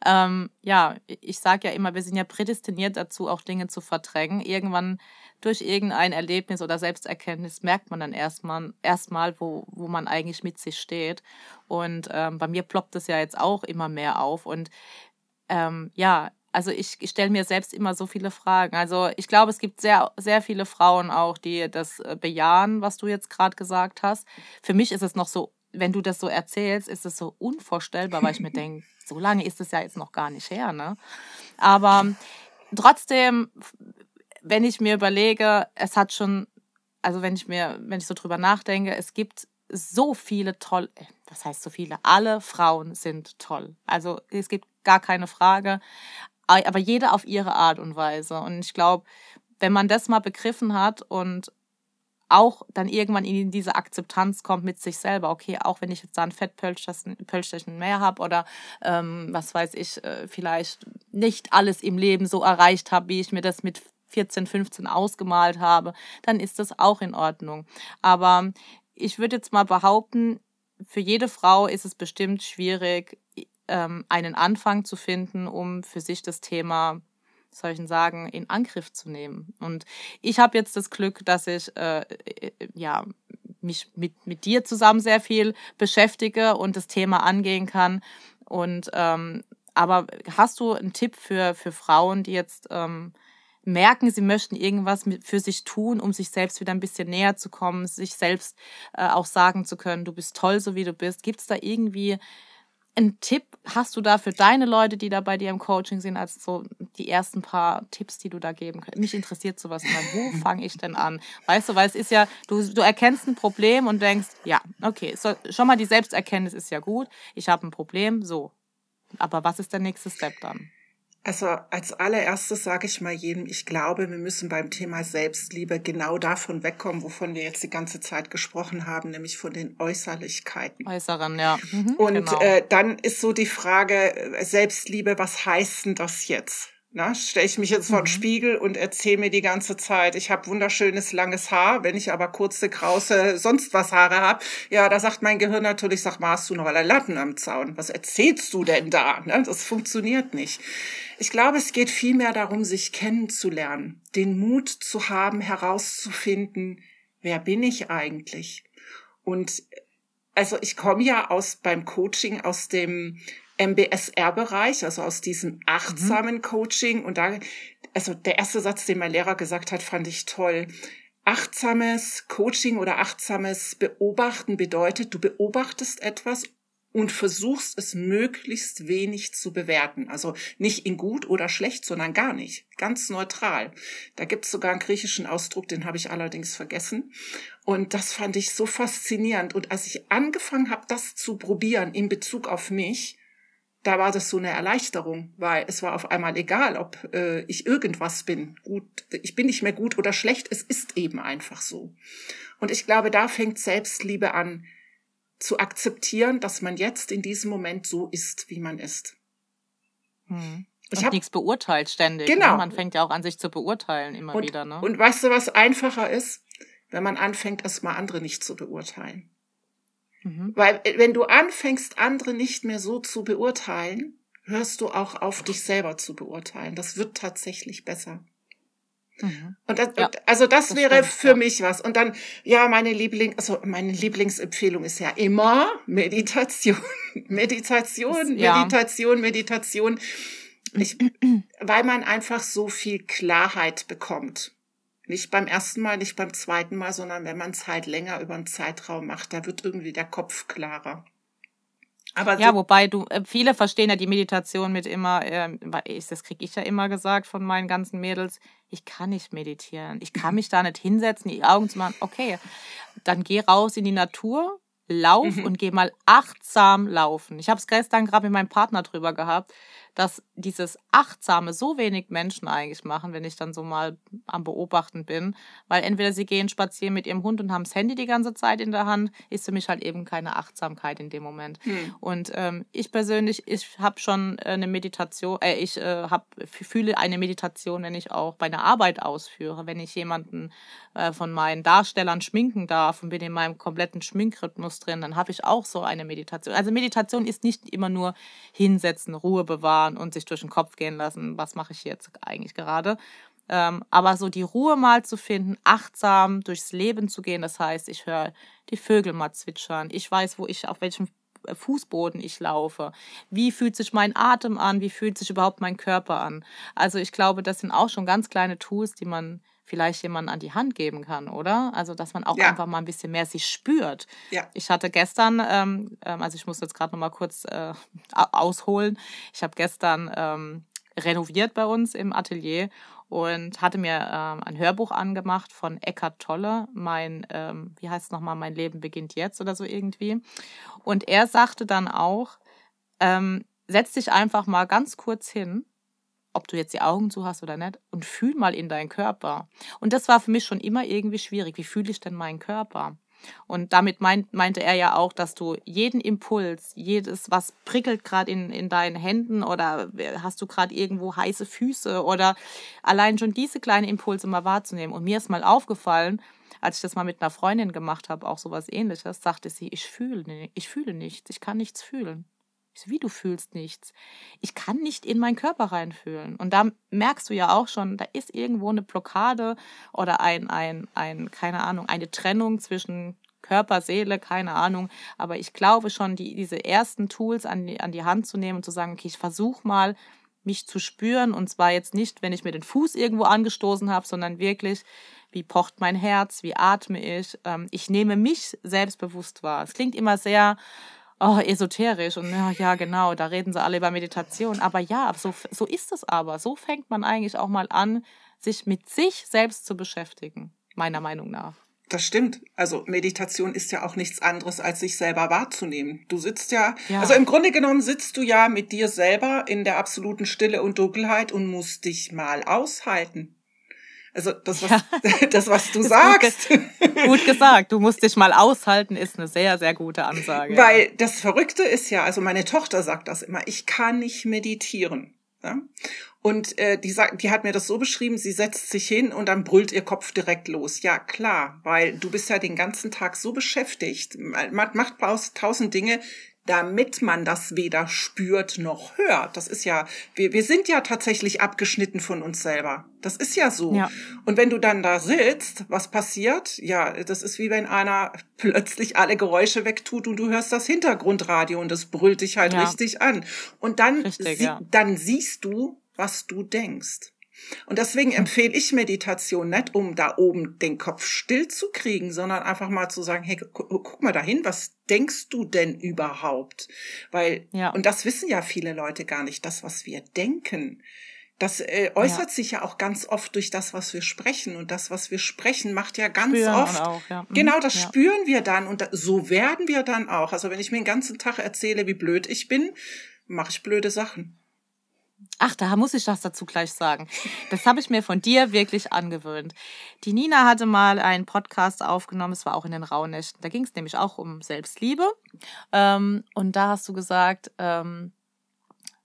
ähm, ja, ich sage ja immer, wir sind ja prädestiniert dazu, auch Dinge zu verdrängen. Irgendwann durch irgendein Erlebnis oder Selbsterkenntnis merkt man dann erstmal, erstmal wo, wo man eigentlich mit sich steht. Und ähm, bei mir ploppt es ja jetzt auch immer mehr auf. Und ähm, ja, also ich, ich stelle mir selbst immer so viele Fragen. Also ich glaube, es gibt sehr, sehr viele Frauen auch, die das äh, bejahen, was du jetzt gerade gesagt hast. Für mich ist es noch so, wenn du das so erzählst, ist es so unvorstellbar, weil ich mir denke, so lange ist es ja jetzt noch gar nicht her. Ne? Aber trotzdem wenn ich mir überlege, es hat schon, also wenn ich mir, wenn ich so drüber nachdenke, es gibt so viele tolle, was heißt so viele? Alle Frauen sind toll. Also es gibt gar keine Frage, aber jede auf ihre Art und Weise. Und ich glaube, wenn man das mal begriffen hat und auch dann irgendwann in diese Akzeptanz kommt mit sich selber. Okay, auch wenn ich jetzt da ein Fettpölsterchen mehr habe oder ähm, was weiß ich, äh, vielleicht nicht alles im Leben so erreicht habe, wie ich mir das mit 14, 15 ausgemalt habe, dann ist das auch in Ordnung. Aber ich würde jetzt mal behaupten, für jede Frau ist es bestimmt schwierig, ähm, einen Anfang zu finden, um für sich das Thema soll ich sagen, in Angriff zu nehmen. Und ich habe jetzt das Glück, dass ich äh, äh, ja, mich mit, mit dir zusammen sehr viel beschäftige und das Thema angehen kann. Und ähm, aber hast du einen Tipp für, für Frauen, die jetzt ähm, merken, sie möchten irgendwas für sich tun, um sich selbst wieder ein bisschen näher zu kommen, sich selbst äh, auch sagen zu können, du bist toll, so wie du bist. Gibt es da irgendwie einen Tipp? Hast du da für deine Leute, die da bei dir im Coaching sind, als so die ersten paar Tipps, die du da geben kannst? Mich interessiert sowas immer. Wo fange ich denn an? Weißt du, weil es ist ja, du, du erkennst ein Problem und denkst, ja, okay, so, schon mal die Selbsterkenntnis ist ja gut. Ich habe ein Problem, so. Aber was ist der nächste Step dann? Also als allererstes sage ich mal jedem, ich glaube, wir müssen beim Thema Selbstliebe genau davon wegkommen, wovon wir jetzt die ganze Zeit gesprochen haben, nämlich von den Äußerlichkeiten. Äußeren, ja. Mhm, Und genau. äh, dann ist so die Frage, äh, Selbstliebe, was heißt denn das jetzt? Na, stelle ich mich jetzt vor den mhm. Spiegel und erzähle mir die ganze Zeit, ich habe wunderschönes langes Haar, wenn ich aber kurze, krause, sonst was Haare habe, ja, da sagt mein Gehirn natürlich, sag mal, hast du noch alle Latten am Zaun? Was erzählst du denn da? Ne? Das funktioniert nicht. Ich glaube, es geht vielmehr darum, sich kennenzulernen, den Mut zu haben, herauszufinden, wer bin ich eigentlich? Und also ich komme ja aus beim Coaching aus dem MBSR-Bereich, also aus diesem achtsamen mhm. Coaching. Und da, also der erste Satz, den mein Lehrer gesagt hat, fand ich toll. Achtsames Coaching oder achtsames Beobachten bedeutet, du beobachtest etwas und versuchst es möglichst wenig zu bewerten. Also nicht in gut oder schlecht, sondern gar nicht. Ganz neutral. Da gibt es sogar einen griechischen Ausdruck, den habe ich allerdings vergessen. Und das fand ich so faszinierend. Und als ich angefangen habe, das zu probieren in Bezug auf mich, da war das so eine Erleichterung, weil es war auf einmal egal, ob äh, ich irgendwas bin. Gut, ich bin nicht mehr gut oder schlecht, es ist eben einfach so. Und ich glaube, da fängt Selbstliebe an, zu akzeptieren, dass man jetzt in diesem Moment so ist, wie man ist. Hm. Ich habe nichts beurteilt ständig. Ne? Genau. Ne? Man fängt ja auch an, sich zu beurteilen immer und, wieder. Ne? Und weißt du, was einfacher ist? Wenn man anfängt, erstmal andere nicht zu beurteilen. Mhm. Weil äh, wenn du anfängst, andere nicht mehr so zu beurteilen, hörst du auch auf, dich selber zu beurteilen. Das wird tatsächlich besser. Mhm. Und das, ja, also das, das wäre stimmt, für ja. mich was. Und dann, ja, meine Liebling, also meine Lieblingsempfehlung ist ja immer Meditation, Meditation, ja. Meditation, Meditation. Ich, weil man einfach so viel Klarheit bekommt. Nicht beim ersten Mal, nicht beim zweiten Mal, sondern wenn man es halt länger über einen Zeitraum macht, da wird irgendwie der Kopf klarer. Aber ja, wobei du, äh, viele verstehen ja die Meditation mit immer, äh, das kriege ich ja immer gesagt von meinen ganzen Mädels, ich kann nicht meditieren. Ich kann mich da nicht hinsetzen, die Augen zu machen. Okay, dann geh raus in die Natur, lauf mhm. und geh mal achtsam laufen. Ich habe es gestern gerade mit meinem Partner drüber gehabt dass dieses Achtsame so wenig Menschen eigentlich machen, wenn ich dann so mal am Beobachten bin. Weil entweder sie gehen spazieren mit ihrem Hund und haben das Handy die ganze Zeit in der Hand, ist für mich halt eben keine Achtsamkeit in dem Moment. Hm. Und ähm, ich persönlich, ich habe schon eine Meditation, äh, ich äh, hab, fühle eine Meditation, wenn ich auch bei einer Arbeit ausführe, wenn ich jemanden äh, von meinen Darstellern schminken darf und bin in meinem kompletten Schminkrhythmus drin, dann habe ich auch so eine Meditation. Also Meditation ist nicht immer nur hinsetzen, Ruhe bewahren, fahren und sich durch den Kopf gehen lassen, was mache ich jetzt eigentlich gerade. Ähm, aber so die Ruhe mal zu finden, achtsam durchs Leben zu gehen, das heißt, ich höre die Vögel mal zwitschern, ich weiß, wo ich, auf welchem Fußboden ich laufe. Wie fühlt sich mein Atem an? Wie fühlt sich überhaupt mein Körper an? Also ich glaube, das sind auch schon ganz kleine Tools, die man vielleicht jemanden an die Hand geben kann, oder? Also, dass man auch ja. einfach mal ein bisschen mehr sich spürt. Ja. Ich hatte gestern, ähm, ähm also ich muss jetzt gerade noch mal kurz äh, ausholen. Ich habe gestern ähm, renoviert bei uns im Atelier und hatte mir ähm, ein Hörbuch angemacht von Eckhart Tolle, mein, ähm, wie heißt es nochmal, mein Leben beginnt jetzt oder so irgendwie. Und er sagte dann auch, ähm, setz dich einfach mal ganz kurz hin ob du jetzt die Augen zu hast oder nicht, und fühl mal in deinen Körper. Und das war für mich schon immer irgendwie schwierig. Wie fühle ich denn meinen Körper? Und damit meint, meinte er ja auch, dass du jeden Impuls, jedes, was prickelt gerade in, in deinen Händen oder hast du gerade irgendwo heiße Füße oder allein schon diese kleinen Impulse mal wahrzunehmen. Und mir ist mal aufgefallen, als ich das mal mit einer Freundin gemacht habe, auch sowas ähnliches, sagte sie, ich fühle, ich fühle nichts, ich kann nichts fühlen. Wie du fühlst nichts. Ich kann nicht in meinen Körper reinfühlen. Und da merkst du ja auch schon, da ist irgendwo eine Blockade oder ein, ein, ein, keine Ahnung, eine Trennung zwischen Körper, Seele, keine Ahnung. Aber ich glaube schon, die, diese ersten Tools an die, an die Hand zu nehmen und zu sagen, okay, ich versuche mal, mich zu spüren. Und zwar jetzt nicht, wenn ich mir den Fuß irgendwo angestoßen habe, sondern wirklich, wie pocht mein Herz, wie atme ich. Ähm, ich nehme mich selbstbewusst wahr. Es klingt immer sehr oh, esoterisch und ja, ja, genau, da reden sie alle über Meditation. Aber ja, so, so ist es aber. So fängt man eigentlich auch mal an, sich mit sich selbst zu beschäftigen, meiner Meinung nach. Das stimmt. Also Meditation ist ja auch nichts anderes, als sich selber wahrzunehmen. Du sitzt ja, ja, also im Grunde genommen sitzt du ja mit dir selber in der absoluten Stille und Dunkelheit und musst dich mal aushalten. Also das, was, ja. das, was du sagst. Gut, gut, gesagt. Du musst dich mal aushalten, ist eine sehr, sehr gute Ansage. Weil ja. das Verrückte ist ja, also meine Tochter sagt das immer, ich kann nicht meditieren. Ja? Und äh, die, sagt, die hat mir das so beschrieben, sie setzt sich hin und dann brüllt ihr Kopf direkt los. Ja, klar, weil du bist ja den ganzen Tag so beschäftigt, man macht tausend Dinge, damit man das weder spürt noch hört. Das ist ja, wir, wir sind ja tatsächlich abgeschnitten von uns selber. Das ist ja so. Ja. Und wenn du dann da sitzt, was passiert? Ja, das ist wie wenn einer plötzlich alle Geräusche wegtut und du hörst das Hintergrundradio und das brüllt dich halt ja. richtig an. Und dann, richtig, sie, ja. dann siehst du, was du denkst. Und deswegen empfehle ich Meditation nicht, um da oben den Kopf still zu kriegen, sondern einfach mal zu sagen, hey, gu guck mal dahin, was denkst du denn überhaupt? Weil, ja. und das wissen ja viele Leute gar nicht, das, was wir denken. Das äh, äußert ja. sich ja auch ganz oft durch das, was wir sprechen. Und das, was wir sprechen, macht ja ganz spüren oft. Auch, ja. Mhm. Genau, das ja. spüren wir dann. Und da, so werden wir dann auch. Also wenn ich mir den ganzen Tag erzähle, wie blöd ich bin, mache ich blöde Sachen. Ach, da muss ich das dazu gleich sagen. Das habe ich mir von dir wirklich angewöhnt. Die Nina hatte mal einen Podcast aufgenommen, es war auch in den Rauhnächten. Da ging es nämlich auch um Selbstliebe. Ähm, und da hast du gesagt, ähm,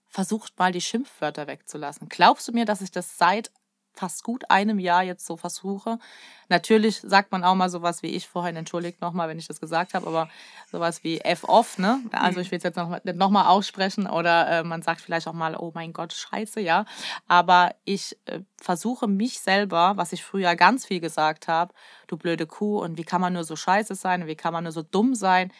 versucht mal die Schimpfwörter wegzulassen. Glaubst du mir, dass ich das seit fast gut einem Jahr jetzt so versuche. Natürlich sagt man auch mal sowas wie ich vorhin, entschuldigt nochmal, wenn ich das gesagt habe, aber sowas wie F-off, ne? Also ich will es jetzt noch, nicht nochmal aussprechen oder äh, man sagt vielleicht auch mal, oh mein Gott, scheiße, ja. Aber ich äh, versuche mich selber, was ich früher ganz viel gesagt habe, du blöde Kuh und wie kann man nur so scheiße sein und wie kann man nur so dumm sein,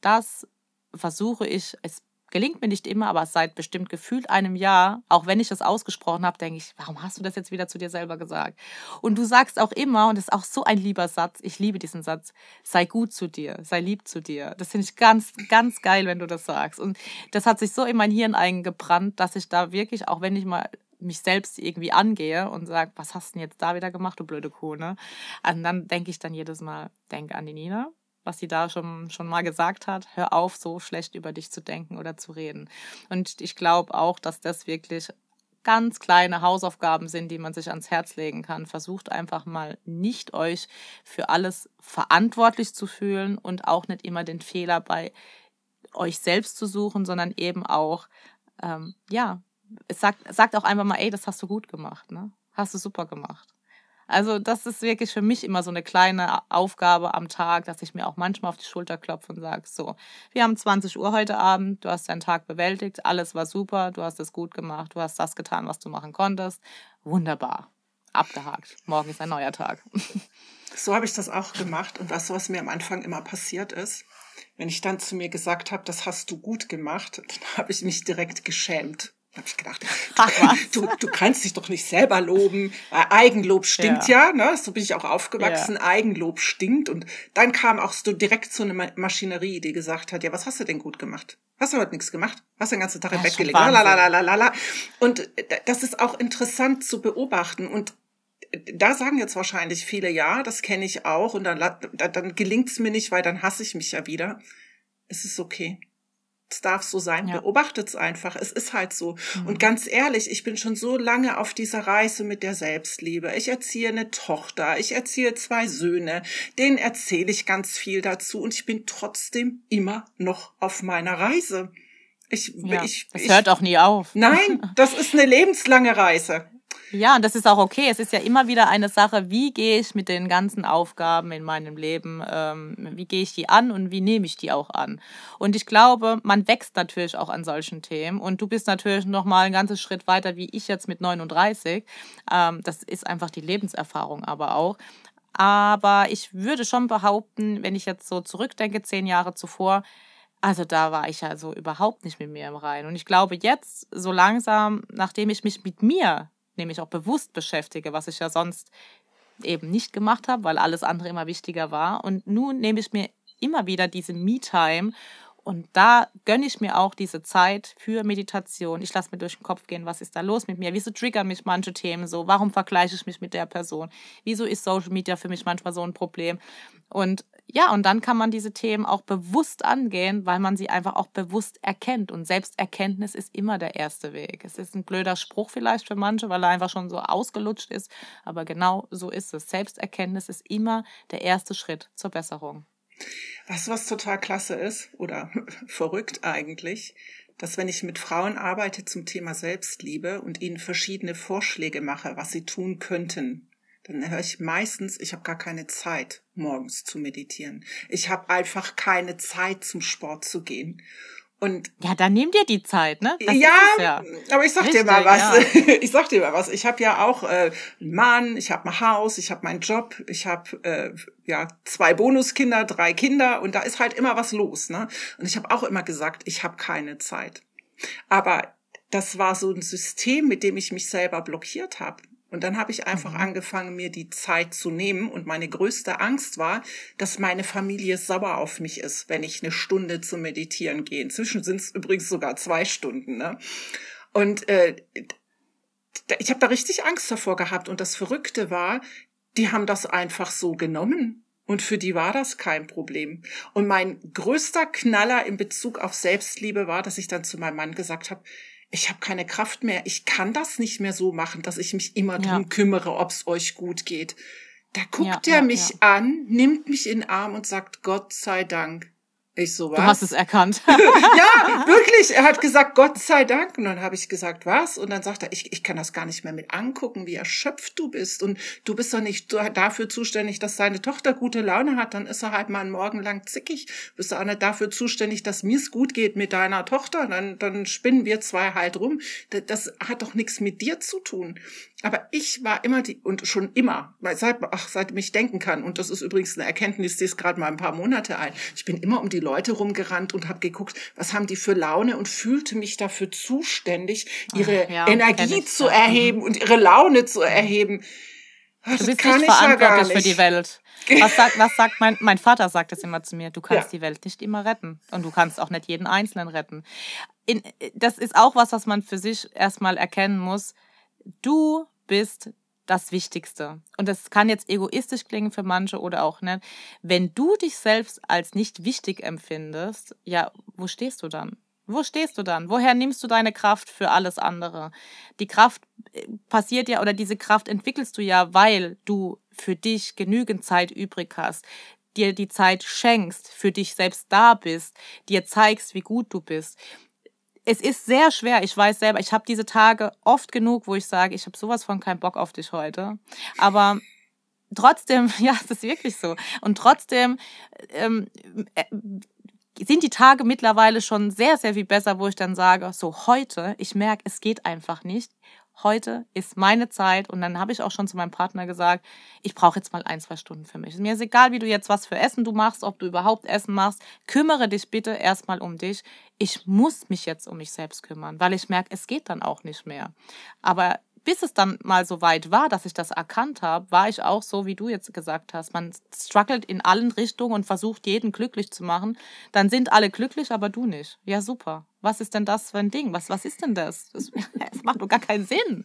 das versuche ich, es gelingt mir nicht immer, aber seit bestimmt gefühlt einem Jahr, auch wenn ich das ausgesprochen habe, denke ich, warum hast du das jetzt wieder zu dir selber gesagt? Und du sagst auch immer, und das ist auch so ein lieber Satz, ich liebe diesen Satz, sei gut zu dir, sei lieb zu dir. Das finde ich ganz, ganz geil, wenn du das sagst. Und das hat sich so in mein Hirn eingebrannt, dass ich da wirklich, auch wenn ich mal mich selbst irgendwie angehe und sage, was hast du denn jetzt da wieder gemacht, du blöde Kuh, ne? Und dann denke ich dann jedes Mal, denke an die Nina, was sie da schon, schon mal gesagt hat, hör auf, so schlecht über dich zu denken oder zu reden. Und ich glaube auch, dass das wirklich ganz kleine Hausaufgaben sind, die man sich ans Herz legen kann. Versucht einfach mal nicht euch für alles verantwortlich zu fühlen und auch nicht immer den Fehler bei euch selbst zu suchen, sondern eben auch, ähm, ja, es sagt, sagt auch einfach mal, ey, das hast du gut gemacht, ne? Hast du super gemacht. Also das ist wirklich für mich immer so eine kleine Aufgabe am Tag, dass ich mir auch manchmal auf die Schulter klopfe und sage, so, wir haben 20 Uhr heute Abend, du hast deinen Tag bewältigt, alles war super, du hast es gut gemacht, du hast das getan, was du machen konntest. Wunderbar. Abgehakt. Morgen ist ein neuer Tag. So habe ich das auch gemacht. Und was, was mir am Anfang immer passiert ist, wenn ich dann zu mir gesagt habe, das hast du gut gemacht, dann habe ich mich direkt geschämt habe ich gedacht, du, du, du, kannst dich doch nicht selber loben. Eigenlob stinkt ja, ja ne? So bin ich auch aufgewachsen. Ja. Eigenlob stinkt. Und dann kam auch so direkt so eine Maschinerie, die gesagt hat, ja, was hast du denn gut gemacht? Hast du heute nichts gemacht? Hast du den ganzen Tag im Bett? Lalalala. Und äh, das ist auch interessant zu beobachten. Und äh, da sagen jetzt wahrscheinlich viele, ja, das kenne ich auch. Und dann, dann gelingt es mir nicht, weil dann hasse ich mich ja wieder. Es ist okay es darf so sein, ja. beobachtet es einfach. Es ist halt so. Mhm. Und ganz ehrlich, ich bin schon so lange auf dieser Reise mit der Selbstliebe. Ich erziehe eine Tochter, ich erziehe zwei Söhne, denen erzähle ich ganz viel dazu und ich bin trotzdem immer noch auf meiner Reise. Ich, ja, ich, es hört auch nie auf. Nein, das ist eine lebenslange Reise. Ja, und das ist auch okay. Es ist ja immer wieder eine Sache, wie gehe ich mit den ganzen Aufgaben in meinem Leben, ähm, wie gehe ich die an und wie nehme ich die auch an. Und ich glaube, man wächst natürlich auch an solchen Themen. Und du bist natürlich noch mal einen ganzen Schritt weiter, wie ich jetzt mit 39. Ähm, das ist einfach die Lebenserfahrung aber auch. Aber ich würde schon behaupten, wenn ich jetzt so zurückdenke, zehn Jahre zuvor, also da war ich ja so überhaupt nicht mit mir im Rein. Und ich glaube jetzt, so langsam, nachdem ich mich mit mir nämlich auch bewusst beschäftige, was ich ja sonst eben nicht gemacht habe, weil alles andere immer wichtiger war. Und nun nehme ich mir immer wieder diese Me-Time und da gönne ich mir auch diese Zeit für Meditation. Ich lasse mir durch den Kopf gehen, was ist da los mit mir? Wieso triggern mich manche Themen so? Warum vergleiche ich mich mit der Person? Wieso ist Social Media für mich manchmal so ein Problem? Und ja, und dann kann man diese Themen auch bewusst angehen, weil man sie einfach auch bewusst erkennt. Und Selbsterkenntnis ist immer der erste Weg. Es ist ein blöder Spruch vielleicht für manche, weil er einfach schon so ausgelutscht ist. Aber genau so ist es. Selbsterkenntnis ist immer der erste Schritt zur Besserung. Du, was total klasse ist oder verrückt eigentlich? Dass wenn ich mit Frauen arbeite zum Thema Selbstliebe und ihnen verschiedene Vorschläge mache, was sie tun könnten, dann höre ich meistens, ich habe gar keine Zeit, morgens zu meditieren. Ich habe einfach keine Zeit, zum Sport zu gehen. Und ja, dann nimm dir die Zeit, ne? Das ja, ja, aber ich sag Richtig, dir mal was. Ja. Ich sag dir mal was. Ich habe ja auch äh, einen Mann, ich habe ein Haus, ich habe meinen Job, ich habe äh, ja zwei Bonuskinder, drei Kinder und da ist halt immer was los, ne? Und ich habe auch immer gesagt, ich habe keine Zeit. Aber das war so ein System, mit dem ich mich selber blockiert habe. Und dann habe ich einfach mhm. angefangen, mir die Zeit zu nehmen. Und meine größte Angst war, dass meine Familie sauer auf mich ist, wenn ich eine Stunde zu meditieren gehe. Inzwischen sind es übrigens sogar zwei Stunden. Ne? Und äh, ich habe da richtig Angst davor gehabt. Und das Verrückte war, die haben das einfach so genommen. Und für die war das kein Problem. Und mein größter Knaller in Bezug auf Selbstliebe war, dass ich dann zu meinem Mann gesagt habe, ich habe keine Kraft mehr, ich kann das nicht mehr so machen, dass ich mich immer ja. drum kümmere, ob's euch gut geht. Da guckt ja, er mich an, nimmt mich in den Arm und sagt, Gott sei Dank, ich so, was? Du hast es erkannt. ja, wirklich. Er hat gesagt, Gott sei Dank. Und dann habe ich gesagt, was? Und dann sagt er, ich, ich kann das gar nicht mehr mit angucken, wie erschöpft du bist. Und du bist doch nicht dafür zuständig, dass deine Tochter gute Laune hat. Dann ist er halt mal einen Morgen lang zickig. Bist du auch nicht dafür zuständig, dass mir es gut geht mit deiner Tochter. Dann, dann spinnen wir zwei halt rum. Das, das hat doch nichts mit dir zu tun. Aber ich war immer die, und schon immer, seit, ach, seit ich denken kann, und das ist übrigens eine Erkenntnis, die ist gerade mal ein paar Monate alt, ich bin immer um die Leute rumgerannt und habe geguckt, was haben die für Laune und fühlte mich dafür zuständig, ihre ach, ja, Energie zu ja. erheben und ihre Laune zu erheben. Ach, du bist nicht verantwortlich für die Welt. Was sagt, was sagt mein, mein Vater sagt es immer zu mir, du kannst ja. die Welt nicht immer retten und du kannst auch nicht jeden Einzelnen retten. In, das ist auch was, was man für sich erstmal erkennen muss du bist das Wichtigste. Und das kann jetzt egoistisch klingen für manche oder auch nicht. Wenn du dich selbst als nicht wichtig empfindest, ja, wo stehst du dann? Wo stehst du dann? Woher nimmst du deine Kraft für alles andere? Die Kraft äh, passiert ja oder diese Kraft entwickelst du ja, weil du für dich genügend Zeit übrig hast, dir die Zeit schenkst, für dich selbst da bist, dir zeigst, wie gut du bist es ist sehr schwer. Ich weiß selber, ich habe diese Tage oft genug, wo ich sage, ich habe sowas von keinen Bock auf dich heute. Aber trotzdem, ja, es ist wirklich so. Und trotzdem ähm, äh, sind die Tage mittlerweile schon sehr, sehr viel besser, wo ich dann sage, so heute, ich merke, es geht einfach nicht heute ist meine Zeit. Und dann habe ich auch schon zu meinem Partner gesagt, ich brauche jetzt mal ein, zwei Stunden für mich. Mir ist egal, wie du jetzt was für Essen du machst, ob du überhaupt Essen machst. Kümmere dich bitte erstmal um dich. Ich muss mich jetzt um mich selbst kümmern, weil ich merke, es geht dann auch nicht mehr. Aber bis es dann mal so weit war, dass ich das erkannt habe, war ich auch so, wie du jetzt gesagt hast. Man struggelt in allen Richtungen und versucht, jeden glücklich zu machen. Dann sind alle glücklich, aber du nicht. Ja, super. Was ist denn das für ein Ding? Was, was ist denn das? Das, das macht doch gar keinen Sinn.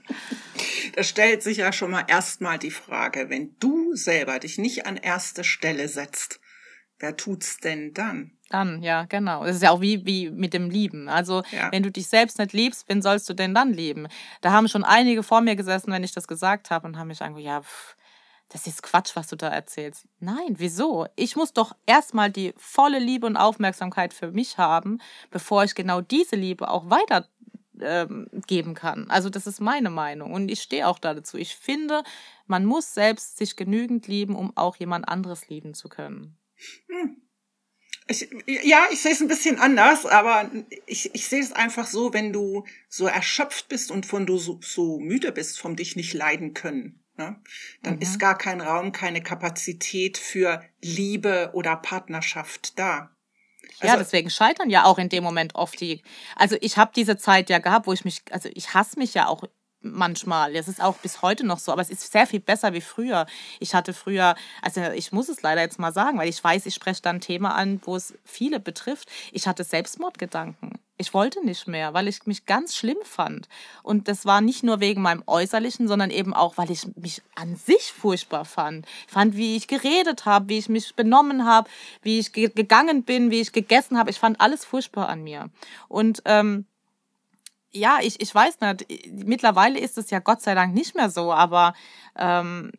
Da stellt sich ja schon mal erstmal die Frage, wenn du selber dich nicht an erste Stelle setzt, wer tut's denn dann? Dann, ja, genau. Das ist ja auch wie, wie mit dem Lieben. Also, ja. wenn du dich selbst nicht liebst, wen sollst du denn dann lieben? Da haben schon einige vor mir gesessen, wenn ich das gesagt habe und haben mich angeguckt, ja, pff, das ist Quatsch, was du da erzählst. Nein, wieso? Ich muss doch erstmal die volle Liebe und Aufmerksamkeit für mich haben, bevor ich genau diese Liebe auch weiter ähm, geben kann. Also das ist meine Meinung und ich stehe auch dazu. Ich finde, man muss selbst sich genügend lieben, um auch jemand anderes lieben zu können. Hm. Ich, ja, ich sehe es ein bisschen anders, aber ich, ich sehe es einfach so, wenn du so erschöpft bist und von du so, so müde bist, vom dich nicht leiden können. Ne? Dann mhm. ist gar kein Raum, keine Kapazität für Liebe oder Partnerschaft da. Also, ja, deswegen scheitern ja auch in dem Moment oft die. Also ich habe diese Zeit ja gehabt, wo ich mich, also ich hasse mich ja auch manchmal. Es ist auch bis heute noch so, aber es ist sehr viel besser wie früher. Ich hatte früher, also ich muss es leider jetzt mal sagen, weil ich weiß, ich spreche da ein Thema an, wo es viele betrifft. Ich hatte Selbstmordgedanken. Ich wollte nicht mehr, weil ich mich ganz schlimm fand. Und das war nicht nur wegen meinem Äußerlichen, sondern eben auch, weil ich mich an sich furchtbar fand. Ich fand, wie ich geredet habe, wie ich mich benommen habe, wie ich gegangen bin, wie ich gegessen habe. Ich fand alles furchtbar an mir. Und ähm, ja, ich, ich weiß nicht, mittlerweile ist es ja Gott sei Dank nicht mehr so, aber ähm,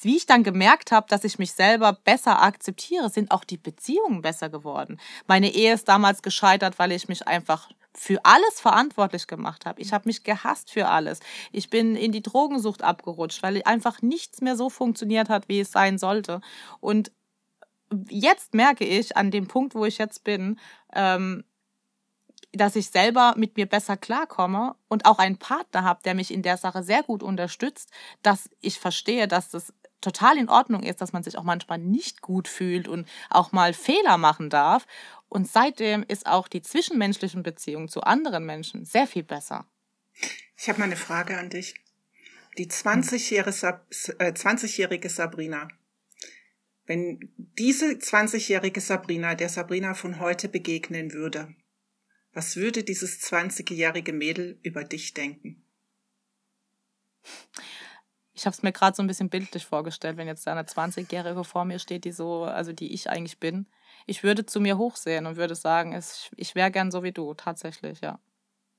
wie ich dann gemerkt habe, dass ich mich selber besser akzeptiere, sind auch die Beziehungen besser geworden. Meine Ehe ist damals gescheitert, weil ich mich einfach für alles verantwortlich gemacht habe. Ich habe mich gehasst für alles. Ich bin in die Drogensucht abgerutscht, weil einfach nichts mehr so funktioniert hat, wie es sein sollte. Und jetzt merke ich an dem Punkt, wo ich jetzt bin, ähm, dass ich selber mit mir besser klarkomme und auch einen Partner habe, der mich in der Sache sehr gut unterstützt, dass ich verstehe, dass das total in Ordnung ist, dass man sich auch manchmal nicht gut fühlt und auch mal Fehler machen darf. Und seitdem ist auch die zwischenmenschlichen Beziehungen zu anderen Menschen sehr viel besser. Ich habe mal eine Frage an dich. Die 20-jährige Sab äh, 20 Sabrina, wenn diese 20-jährige Sabrina der Sabrina von heute begegnen würde, was würde dieses 20-jährige Mädel über dich denken? Ich habe es mir gerade so ein bisschen bildlich vorgestellt, wenn jetzt da eine 20-Jährige vor mir steht, die so, also die ich eigentlich bin. Ich würde zu mir hochsehen und würde sagen, ich, wäre gern so wie du, tatsächlich, ja.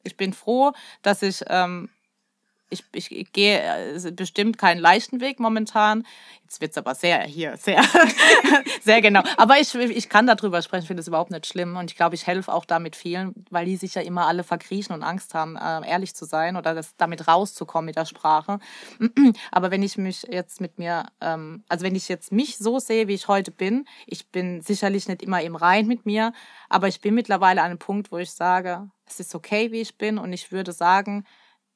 Ich bin froh, dass ich ähm, ich, ich, gehe äh, bestimmt keinen leichten Weg momentan. Jetzt wird es aber sehr hier, sehr, sehr genau. Aber ich, ich kann darüber sprechen, finde es überhaupt nicht schlimm. Und ich glaube, ich helfe auch damit vielen, weil die sich ja immer alle verkriechen und Angst haben, äh, ehrlich zu sein oder das, damit rauszukommen mit der Sprache. aber wenn ich mich jetzt mit mir, ähm, also wenn ich jetzt mich so sehe, wie ich heute bin, ich bin sicherlich nicht immer im Rein mit mir, aber ich bin mittlerweile an einem Punkt, wo ich sage, es ist okay, wie ich bin. Und ich würde sagen,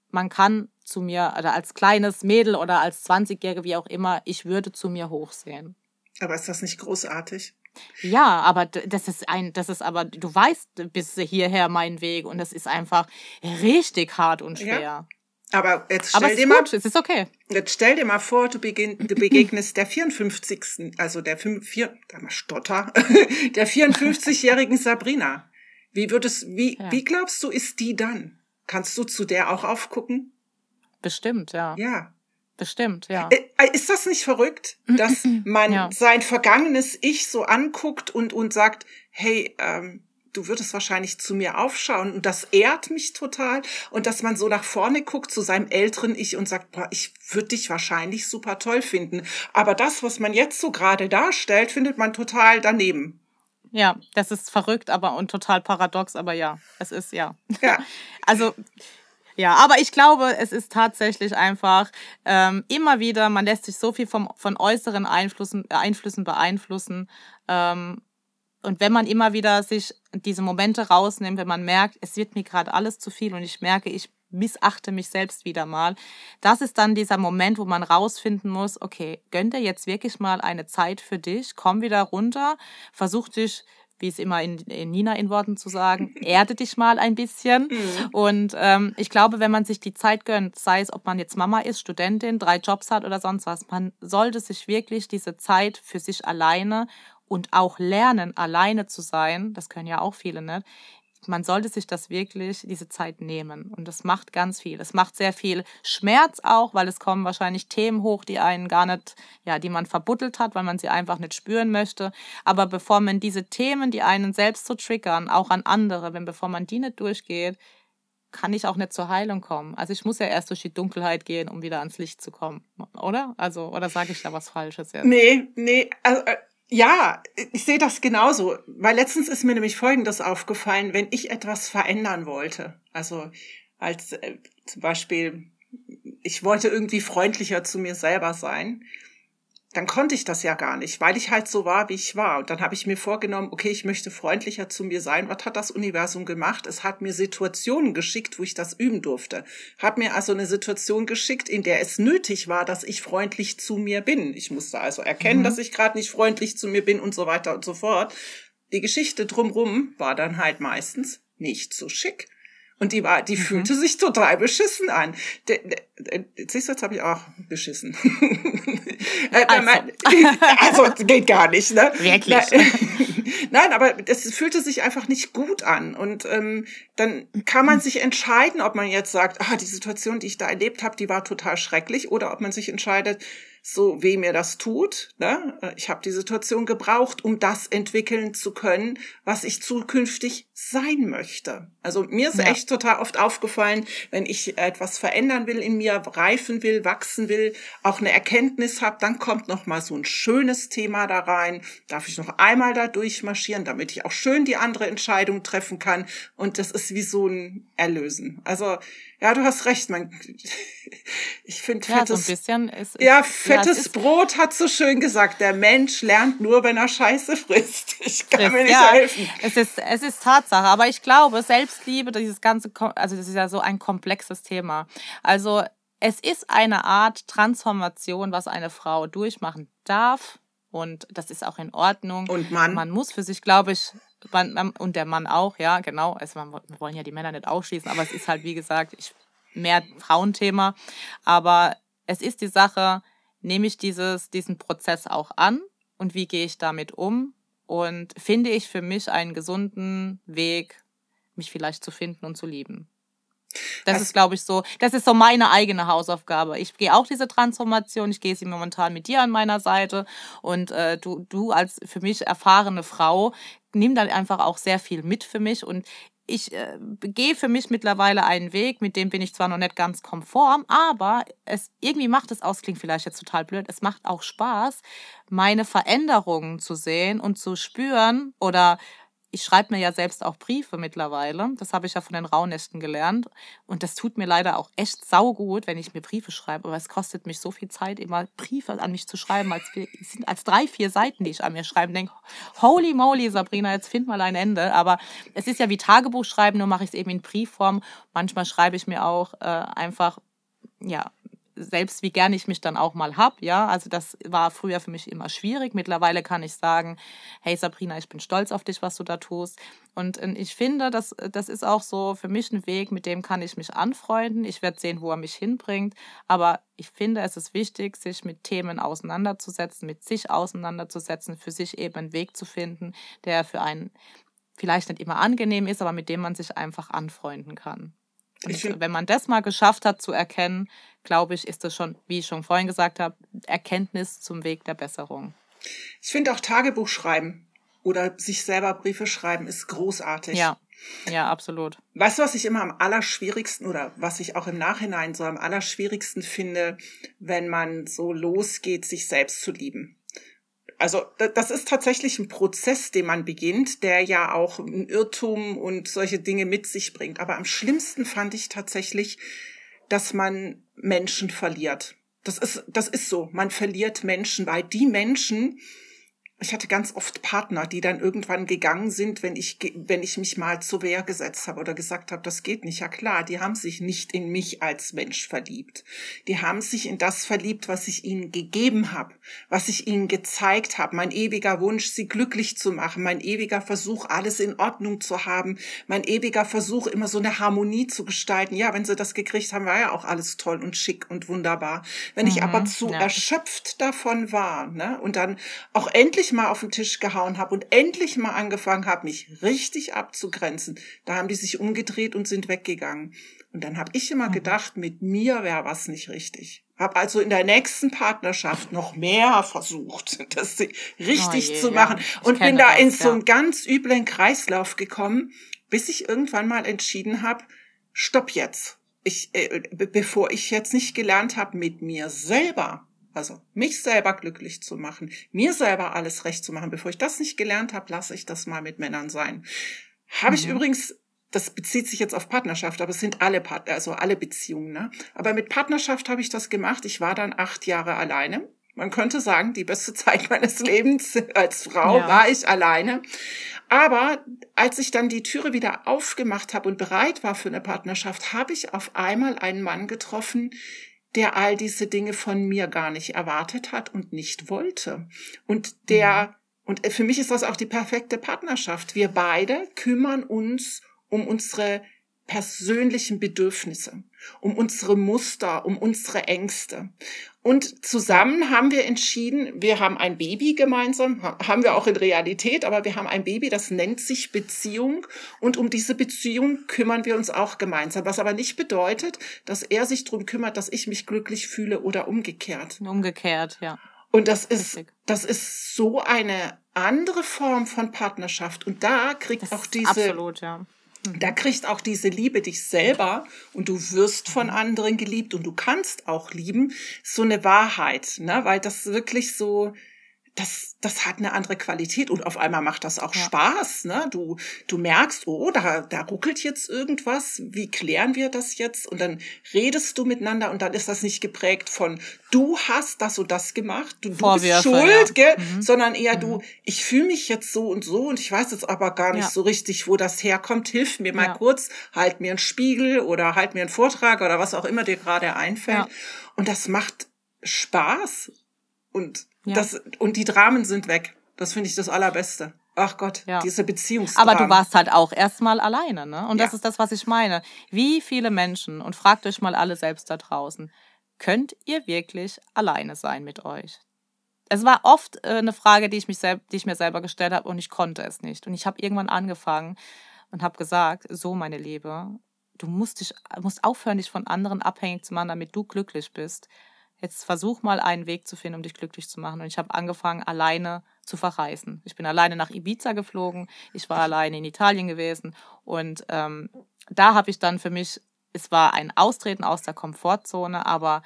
man kann zu mir, oder als kleines Mädel oder als 20-Jährige, wie auch immer, ich würde zu mir hochsehen. Aber ist das nicht großartig? Ja, aber das ist ein, das ist aber, du weißt bis hierher meinen Weg und das ist einfach richtig hart und schwer. Ja. Aber jetzt stell aber dir mal, gut, es ist okay. Jetzt stell dir mal vor, du, beginn, du begegnest der 54. also der 5, 4, da mal Stotter, der 54-jährigen Sabrina. Wie würdest, wie, ja. wie glaubst du, ist die dann? Kannst du zu der auch aufgucken? Bestimmt, ja. Ja. Bestimmt, ja. Äh, äh, ist das nicht verrückt, dass man ja. sein vergangenes Ich so anguckt und, und sagt, hey, ähm, du würdest wahrscheinlich zu mir aufschauen und das ehrt mich total und dass man so nach vorne guckt zu seinem älteren Ich und sagt, boah, ich würde dich wahrscheinlich super toll finden. Aber das, was man jetzt so gerade darstellt, findet man total daneben. Ja, das ist verrückt, aber und total paradox, aber ja, es ist ja. Ja. also ja, aber ich glaube, es ist tatsächlich einfach ähm, immer wieder, man lässt sich so viel vom, von äußeren Einflüssen, äh, Einflüssen beeinflussen. Ähm, und wenn man immer wieder sich diese Momente rausnimmt, wenn man merkt, es wird mir gerade alles zu viel und ich merke, ich missachte mich selbst wieder mal, das ist dann dieser Moment, wo man rausfinden muss, okay, gönn dir jetzt wirklich mal eine Zeit für dich, komm wieder runter, versuch dich wie es immer in, in Nina in Worten zu sagen, erde dich mal ein bisschen. Mhm. Und ähm, ich glaube, wenn man sich die Zeit gönnt, sei es, ob man jetzt Mama ist, Studentin, drei Jobs hat oder sonst was, man sollte sich wirklich diese Zeit für sich alleine und auch lernen, alleine zu sein, das können ja auch viele nicht, man sollte sich das wirklich, diese Zeit nehmen. Und das macht ganz viel. Es macht sehr viel Schmerz auch, weil es kommen wahrscheinlich Themen hoch, die einen gar nicht, ja, die man verbuddelt hat, weil man sie einfach nicht spüren möchte. Aber bevor man diese Themen, die einen selbst so triggern, auch an andere, wenn bevor man die nicht durchgeht, kann ich auch nicht zur Heilung kommen. Also ich muss ja erst durch die Dunkelheit gehen, um wieder ans Licht zu kommen, oder? Also, oder sage ich da was Falsches jetzt? Nee, nee, also, äh, ja, ich sehe das genauso, weil letztens ist mir nämlich Folgendes aufgefallen, wenn ich etwas verändern wollte. Also als äh, zum Beispiel, ich wollte irgendwie freundlicher zu mir selber sein dann konnte ich das ja gar nicht, weil ich halt so war, wie ich war. Und dann habe ich mir vorgenommen, okay, ich möchte freundlicher zu mir sein. Was hat das Universum gemacht? Es hat mir Situationen geschickt, wo ich das üben durfte. Hat mir also eine Situation geschickt, in der es nötig war, dass ich freundlich zu mir bin. Ich musste also erkennen, mhm. dass ich gerade nicht freundlich zu mir bin und so weiter und so fort. Die Geschichte drumrum war dann halt meistens nicht so schick. Und die war, die mhm. fühlte sich total beschissen an. De, de, de, siehst du, jetzt habe ich auch beschissen. Äh, also. also geht gar nicht, ne? Wirklich. Nein, aber es fühlte sich einfach nicht gut an. Und ähm, dann kann man sich entscheiden, ob man jetzt sagt, ah, die Situation, die ich da erlebt habe, die war total schrecklich, oder ob man sich entscheidet, so weh mir das tut. Ne? Ich habe die Situation gebraucht, um das entwickeln zu können, was ich zukünftig sein möchte. Also mir ist ja. echt total oft aufgefallen, wenn ich etwas verändern will in mir, reifen will, wachsen will, auch eine Erkenntnis habe, dann kommt noch mal so ein schönes Thema da rein. Darf ich noch einmal da durchmarschieren, damit ich auch schön die andere Entscheidung treffen kann. Und das ist wie so ein Erlösen. Also ja, du hast recht. Man, ich finde ja, fettes, so ein bisschen ist, ja, fettes ja, Brot hat so schön gesagt. Der Mensch lernt nur, wenn er Scheiße frisst. Ich kann frisst, mir nicht ja, helfen. Es ist, es ist Tatsache. Aber ich glaube, Selbstliebe, dieses ganze, also das ist ja so ein komplexes Thema. Also es ist eine Art Transformation, was eine Frau durchmachen darf. Und das ist auch in Ordnung. Und Mann. Man muss für sich, glaube ich, und der Mann auch, ja, genau. Also wir wollen ja die Männer nicht ausschließen, aber es ist halt, wie gesagt, ich, mehr Frauenthema. Aber es ist die Sache, nehme ich dieses, diesen Prozess auch an und wie gehe ich damit um? Und finde ich für mich einen gesunden Weg, mich vielleicht zu finden und zu lieben. Das Was? ist, glaube ich, so, das ist so meine eigene Hausaufgabe. Ich gehe auch diese Transformation, ich gehe sie momentan mit dir an meiner Seite und äh, du, du als für mich erfahrene Frau nimm dann einfach auch sehr viel mit für mich und ich äh, gehe für mich mittlerweile einen Weg, mit dem bin ich zwar noch nicht ganz konform, aber es irgendwie macht es aus, klingt vielleicht jetzt total blöd, es macht auch Spaß, meine Veränderungen zu sehen und zu spüren oder ich schreibe mir ja selbst auch Briefe mittlerweile. Das habe ich ja von den Rauhnächten gelernt. Und das tut mir leider auch echt saugut, wenn ich mir Briefe schreibe. Aber es kostet mich so viel Zeit, immer Briefe an mich zu schreiben. Als, sind als drei, vier Seiten, die ich an mir schreibe. Denke, holy moly, Sabrina, jetzt find mal ein Ende. Aber es ist ja wie Tagebuch schreiben, nur mache ich es eben in Briefform. Manchmal schreibe ich mir auch äh, einfach, ja, selbst wie gern ich mich dann auch mal hab, ja, also das war früher für mich immer schwierig. Mittlerweile kann ich sagen, hey Sabrina, ich bin stolz auf dich, was du da tust. Und ich finde, das, das ist auch so für mich ein Weg, mit dem kann ich mich anfreunden. Ich werde sehen, wo er mich hinbringt. Aber ich finde, es ist wichtig, sich mit Themen auseinanderzusetzen, mit sich auseinanderzusetzen, für sich eben einen Weg zu finden, der für einen vielleicht nicht immer angenehm ist, aber mit dem man sich einfach anfreunden kann. Und wenn man das mal geschafft hat zu erkennen, glaube ich, ist das schon, wie ich schon vorhin gesagt habe, Erkenntnis zum Weg der Besserung. Ich finde auch Tagebuch schreiben oder sich selber Briefe schreiben ist großartig. Ja. Ja, absolut. Weißt du, was ich immer am allerschwierigsten oder was ich auch im Nachhinein so am allerschwierigsten finde, wenn man so losgeht, sich selbst zu lieben? Also das ist tatsächlich ein Prozess, den man beginnt, der ja auch ein Irrtum und solche Dinge mit sich bringt. Aber am schlimmsten fand ich tatsächlich, dass man Menschen verliert. Das ist, das ist so. Man verliert Menschen, weil die Menschen, ich hatte ganz oft Partner, die dann irgendwann gegangen sind, wenn ich, wenn ich mich mal zur Wehr gesetzt habe oder gesagt habe, das geht nicht. Ja klar, die haben sich nicht in mich als Mensch verliebt. Die haben sich in das verliebt, was ich ihnen gegeben habe, was ich ihnen gezeigt habe. Mein ewiger Wunsch, sie glücklich zu machen, mein ewiger Versuch, alles in Ordnung zu haben, mein ewiger Versuch, immer so eine Harmonie zu gestalten. Ja, wenn sie das gekriegt haben, war ja auch alles toll und schick und wunderbar. Wenn mhm, ich aber zu ja. erschöpft davon war, ne, und dann auch endlich endlich mal auf den Tisch gehauen habe und endlich mal angefangen habe, mich richtig abzugrenzen, da haben die sich umgedreht und sind weggegangen. Und dann habe ich immer mhm. gedacht, mit mir wäre was nicht richtig. Hab also in der nächsten Partnerschaft noch mehr versucht, das richtig oh je, zu machen ja. und bin da das, in so einen ja. ganz üblen Kreislauf gekommen, bis ich irgendwann mal entschieden habe, stopp jetzt. Ich, äh, bevor ich jetzt nicht gelernt habe, mit mir selber also mich selber glücklich zu machen, mir selber alles recht zu machen. Bevor ich das nicht gelernt habe, lasse ich das mal mit Männern sein. Habe mhm. ich übrigens, das bezieht sich jetzt auf Partnerschaft, aber es sind alle Part also alle Beziehungen. Ne? Aber mit Partnerschaft habe ich das gemacht. Ich war dann acht Jahre alleine. Man könnte sagen, die beste Zeit meines Lebens als Frau ja. war ich alleine. Aber als ich dann die Türe wieder aufgemacht habe und bereit war für eine Partnerschaft, habe ich auf einmal einen Mann getroffen, der all diese Dinge von mir gar nicht erwartet hat und nicht wollte. Und der, mhm. und für mich ist das auch die perfekte Partnerschaft. Wir beide kümmern uns um unsere persönlichen Bedürfnisse, um unsere Muster, um unsere Ängste. Und zusammen haben wir entschieden, wir haben ein Baby gemeinsam, haben wir auch in Realität, aber wir haben ein Baby, das nennt sich Beziehung. Und um diese Beziehung kümmern wir uns auch gemeinsam. Was aber nicht bedeutet, dass er sich darum kümmert, dass ich mich glücklich fühle oder umgekehrt. Umgekehrt, ja. Und das ist, das ist so eine andere Form von Partnerschaft. Und da kriegt das auch diese, absolut, ja da kriegt auch diese Liebe dich selber und du wirst von anderen geliebt und du kannst auch lieben, so eine Wahrheit, ne? weil das wirklich so, das, das hat eine andere Qualität und auf einmal macht das auch ja. Spaß. Ne? Du, du merkst, oh, da, da ruckelt jetzt irgendwas. Wie klären wir das jetzt? Und dann redest du miteinander und dann ist das nicht geprägt von du hast das und das gemacht, du, du bist schuld, ja. gell? Mhm. sondern eher mhm. du, ich fühle mich jetzt so und so und ich weiß jetzt aber gar nicht ja. so richtig, wo das herkommt. Hilf mir mal kurz, halt mir einen Spiegel oder halt mir einen Vortrag oder was auch immer dir gerade einfällt. Und das macht Spaß und ja. Das, und die Dramen sind weg. Das finde ich das Allerbeste. Ach Gott, ja. diese Beziehungsdramen. Aber du warst halt auch erstmal alleine, ne? Und ja. das ist das, was ich meine. Wie viele Menschen, und fragt euch mal alle selbst da draußen, könnt ihr wirklich alleine sein mit euch? Es war oft äh, eine Frage, die ich, mich selb, die ich mir selber gestellt habe und ich konnte es nicht. Und ich habe irgendwann angefangen und habe gesagt, so meine Liebe, du musst, dich, musst aufhören, dich von anderen abhängig zu machen, damit du glücklich bist jetzt versuch mal einen Weg zu finden, um dich glücklich zu machen. Und ich habe angefangen, alleine zu verreisen. Ich bin alleine nach Ibiza geflogen, ich war alleine in Italien gewesen und ähm, da habe ich dann für mich, es war ein Austreten aus der Komfortzone, aber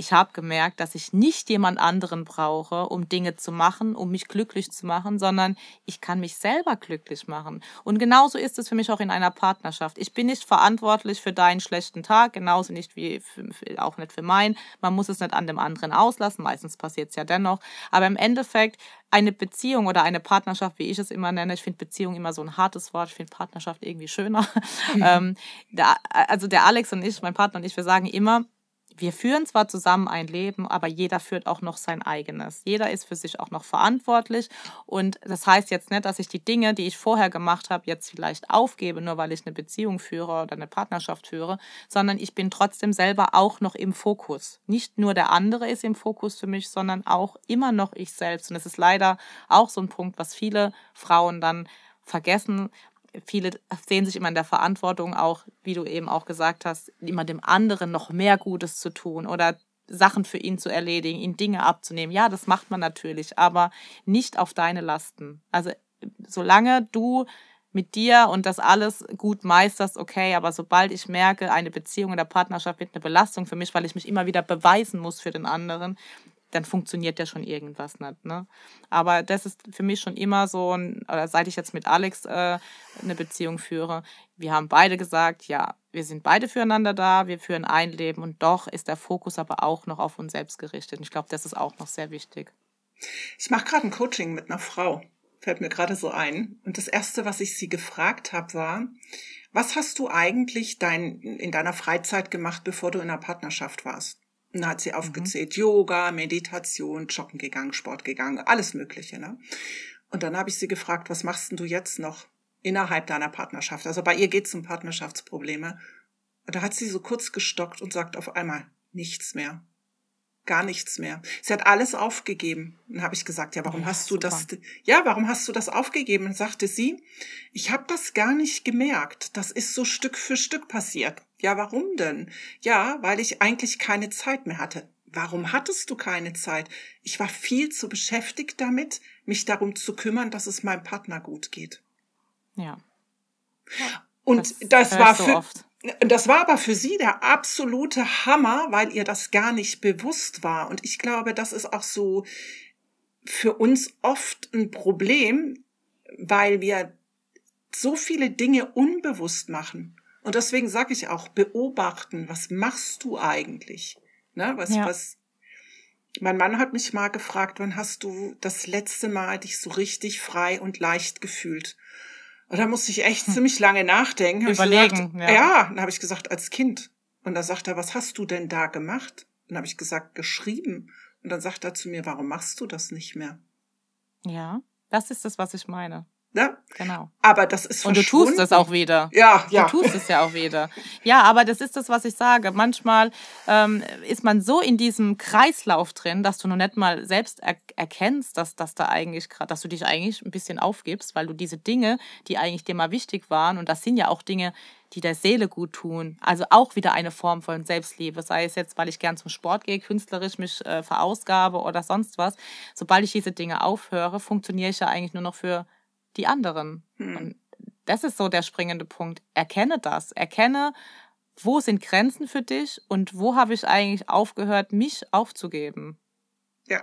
ich habe gemerkt, dass ich nicht jemand anderen brauche, um Dinge zu machen, um mich glücklich zu machen, sondern ich kann mich selber glücklich machen. Und genauso ist es für mich auch in einer Partnerschaft. Ich bin nicht verantwortlich für deinen schlechten Tag, genauso nicht wie für, auch nicht für meinen. Man muss es nicht an dem anderen auslassen, meistens passiert es ja dennoch. Aber im Endeffekt eine Beziehung oder eine Partnerschaft, wie ich es immer nenne, ich finde Beziehung immer so ein hartes Wort, ich finde Partnerschaft irgendwie schöner. Mhm. ähm, der, also der Alex und ich, mein Partner und ich, wir sagen immer, wir führen zwar zusammen ein Leben, aber jeder führt auch noch sein eigenes. Jeder ist für sich auch noch verantwortlich. Und das heißt jetzt nicht, dass ich die Dinge, die ich vorher gemacht habe, jetzt vielleicht aufgebe, nur weil ich eine Beziehung führe oder eine Partnerschaft führe, sondern ich bin trotzdem selber auch noch im Fokus. Nicht nur der andere ist im Fokus für mich, sondern auch immer noch ich selbst. Und das ist leider auch so ein Punkt, was viele Frauen dann vergessen, viele sehen sich immer in der Verantwortung, auch, wie du eben auch gesagt hast, immer dem anderen noch mehr Gutes zu tun oder Sachen für ihn zu erledigen, ihn Dinge abzunehmen. Ja, das macht man natürlich, aber nicht auf deine Lasten. Also solange du mit dir und das alles gut meisterst, okay, aber sobald ich merke, eine Beziehung oder Partnerschaft wird eine Belastung für mich, weil ich mich immer wieder beweisen muss für den anderen, dann funktioniert ja schon irgendwas nicht. Ne? Aber das ist für mich schon immer so, ein, oder seit ich jetzt mit Alex äh, eine Beziehung führe, wir haben beide gesagt, ja, wir sind beide füreinander da, wir führen ein Leben und doch ist der Fokus aber auch noch auf uns selbst gerichtet. Und ich glaube, das ist auch noch sehr wichtig. Ich mache gerade ein Coaching mit einer Frau, fällt mir gerade so ein. Und das Erste, was ich sie gefragt habe, war, was hast du eigentlich dein, in deiner Freizeit gemacht, bevor du in einer Partnerschaft warst? Und dann hat sie mhm. aufgezählt, mhm. Yoga, Meditation, Joggen gegangen, Sport gegangen, alles Mögliche. Ne? Und dann habe ich sie gefragt, was machst denn du jetzt noch innerhalb deiner Partnerschaft? Also bei ihr geht es um Partnerschaftsprobleme. Und da hat sie so kurz gestockt und sagt auf einmal, nichts mehr gar nichts mehr. Sie hat alles aufgegeben. Dann habe ich gesagt, ja, warum ja, hast du super. das? Ja, warum hast du das aufgegeben? Und sagte sie, ich habe das gar nicht gemerkt. Das ist so Stück für Stück passiert. Ja, warum denn? Ja, weil ich eigentlich keine Zeit mehr hatte. Warum hattest du keine Zeit? Ich war viel zu beschäftigt damit, mich darum zu kümmern, dass es meinem Partner gut geht. Ja. Und das, das war für, oft. Das war aber für sie der absolute Hammer, weil ihr das gar nicht bewusst war. Und ich glaube, das ist auch so für uns oft ein Problem, weil wir so viele Dinge unbewusst machen. Und deswegen sage ich auch, beobachten, was machst du eigentlich? Ne, was, ja. was, mein Mann hat mich mal gefragt, wann hast du das letzte Mal dich so richtig frei und leicht gefühlt? Und da musste ich echt hm. ziemlich lange nachdenken. Überlegen, gesagt, ja. Ja, dann habe ich gesagt, als Kind. Und da sagt er, was hast du denn da gemacht? Und dann habe ich gesagt, geschrieben. Und dann sagt er zu mir, warum machst du das nicht mehr? Ja, das ist das, was ich meine. Ja, genau. Aber das ist Und du tust es auch wieder. Ja, ja. Du tust es ja auch wieder. Ja, aber das ist das, was ich sage. Manchmal ähm, ist man so in diesem Kreislauf drin, dass du noch nicht mal selbst er erkennst, dass, dass da eigentlich gerade, dass du dich eigentlich ein bisschen aufgibst, weil du diese Dinge, die eigentlich dir mal wichtig waren, und das sind ja auch Dinge, die der Seele gut tun. Also auch wieder eine Form von Selbstliebe, sei es jetzt, weil ich gern zum Sport gehe, künstlerisch mich äh, verausgabe oder sonst was. Sobald ich diese Dinge aufhöre, funktioniere ich ja eigentlich nur noch für die anderen. Hm. Und das ist so der springende Punkt. Erkenne das. Erkenne, wo sind Grenzen für dich und wo habe ich eigentlich aufgehört, mich aufzugeben. Ja.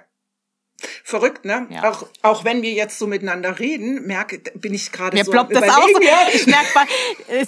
Verrückt, ne? Ja. Auch, auch wenn wir jetzt so miteinander reden, merke, bin ich gerade Mir so ploppt das auch so. Ja. Ich merke mal,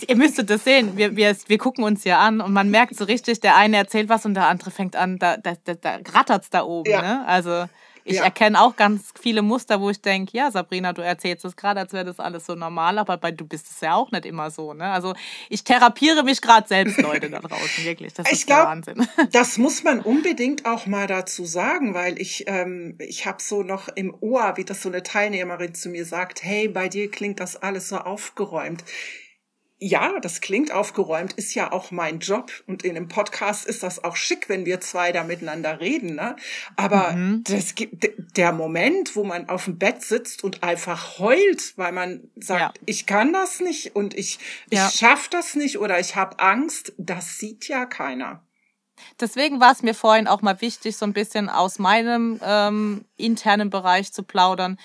ihr müsstet das sehen. Wir, wir, wir gucken uns ja an und man merkt so richtig, der eine erzählt was und der andere fängt an, da, da, da, da rattert's da oben, ja. ne? Also ich ja. erkenne auch ganz viele Muster, wo ich denke, ja, Sabrina, du erzählst es gerade, als wäre das alles so normal, aber bei, du bist es ja auch nicht immer so. Ne? Also ich therapiere mich gerade selbst, Leute da draußen, wirklich. Das ich ist glaub, Wahnsinn. Das muss man unbedingt auch mal dazu sagen, weil ich, ähm, ich habe so noch im Ohr, wie das so eine Teilnehmerin zu mir sagt, hey, bei dir klingt das alles so aufgeräumt ja, das klingt aufgeräumt, ist ja auch mein Job. Und in einem Podcast ist das auch schick, wenn wir zwei da miteinander reden. Ne? Aber mhm. das gibt der Moment, wo man auf dem Bett sitzt und einfach heult, weil man sagt, ja. ich kann das nicht und ich, ja. ich schaff das nicht oder ich habe Angst, das sieht ja keiner. Deswegen war es mir vorhin auch mal wichtig, so ein bisschen aus meinem ähm, internen Bereich zu plaudern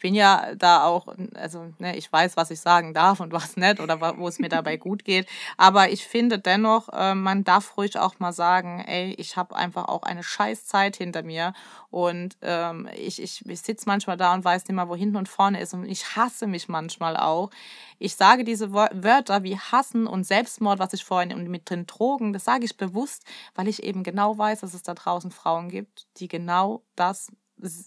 ich bin ja da auch, also ne, ich weiß, was ich sagen darf und was nicht oder wo es mir dabei gut geht. Aber ich finde dennoch, äh, man darf ruhig auch mal sagen, ey, ich habe einfach auch eine scheiß Zeit hinter mir und ähm, ich, ich, ich sitze manchmal da und weiß nicht mal, wo hinten und vorne ist und ich hasse mich manchmal auch. Ich sage diese Wörter wie Hassen und Selbstmord, was ich vorhin und mit drin Drogen, das sage ich bewusst, weil ich eben genau weiß, dass es da draußen Frauen gibt, die genau das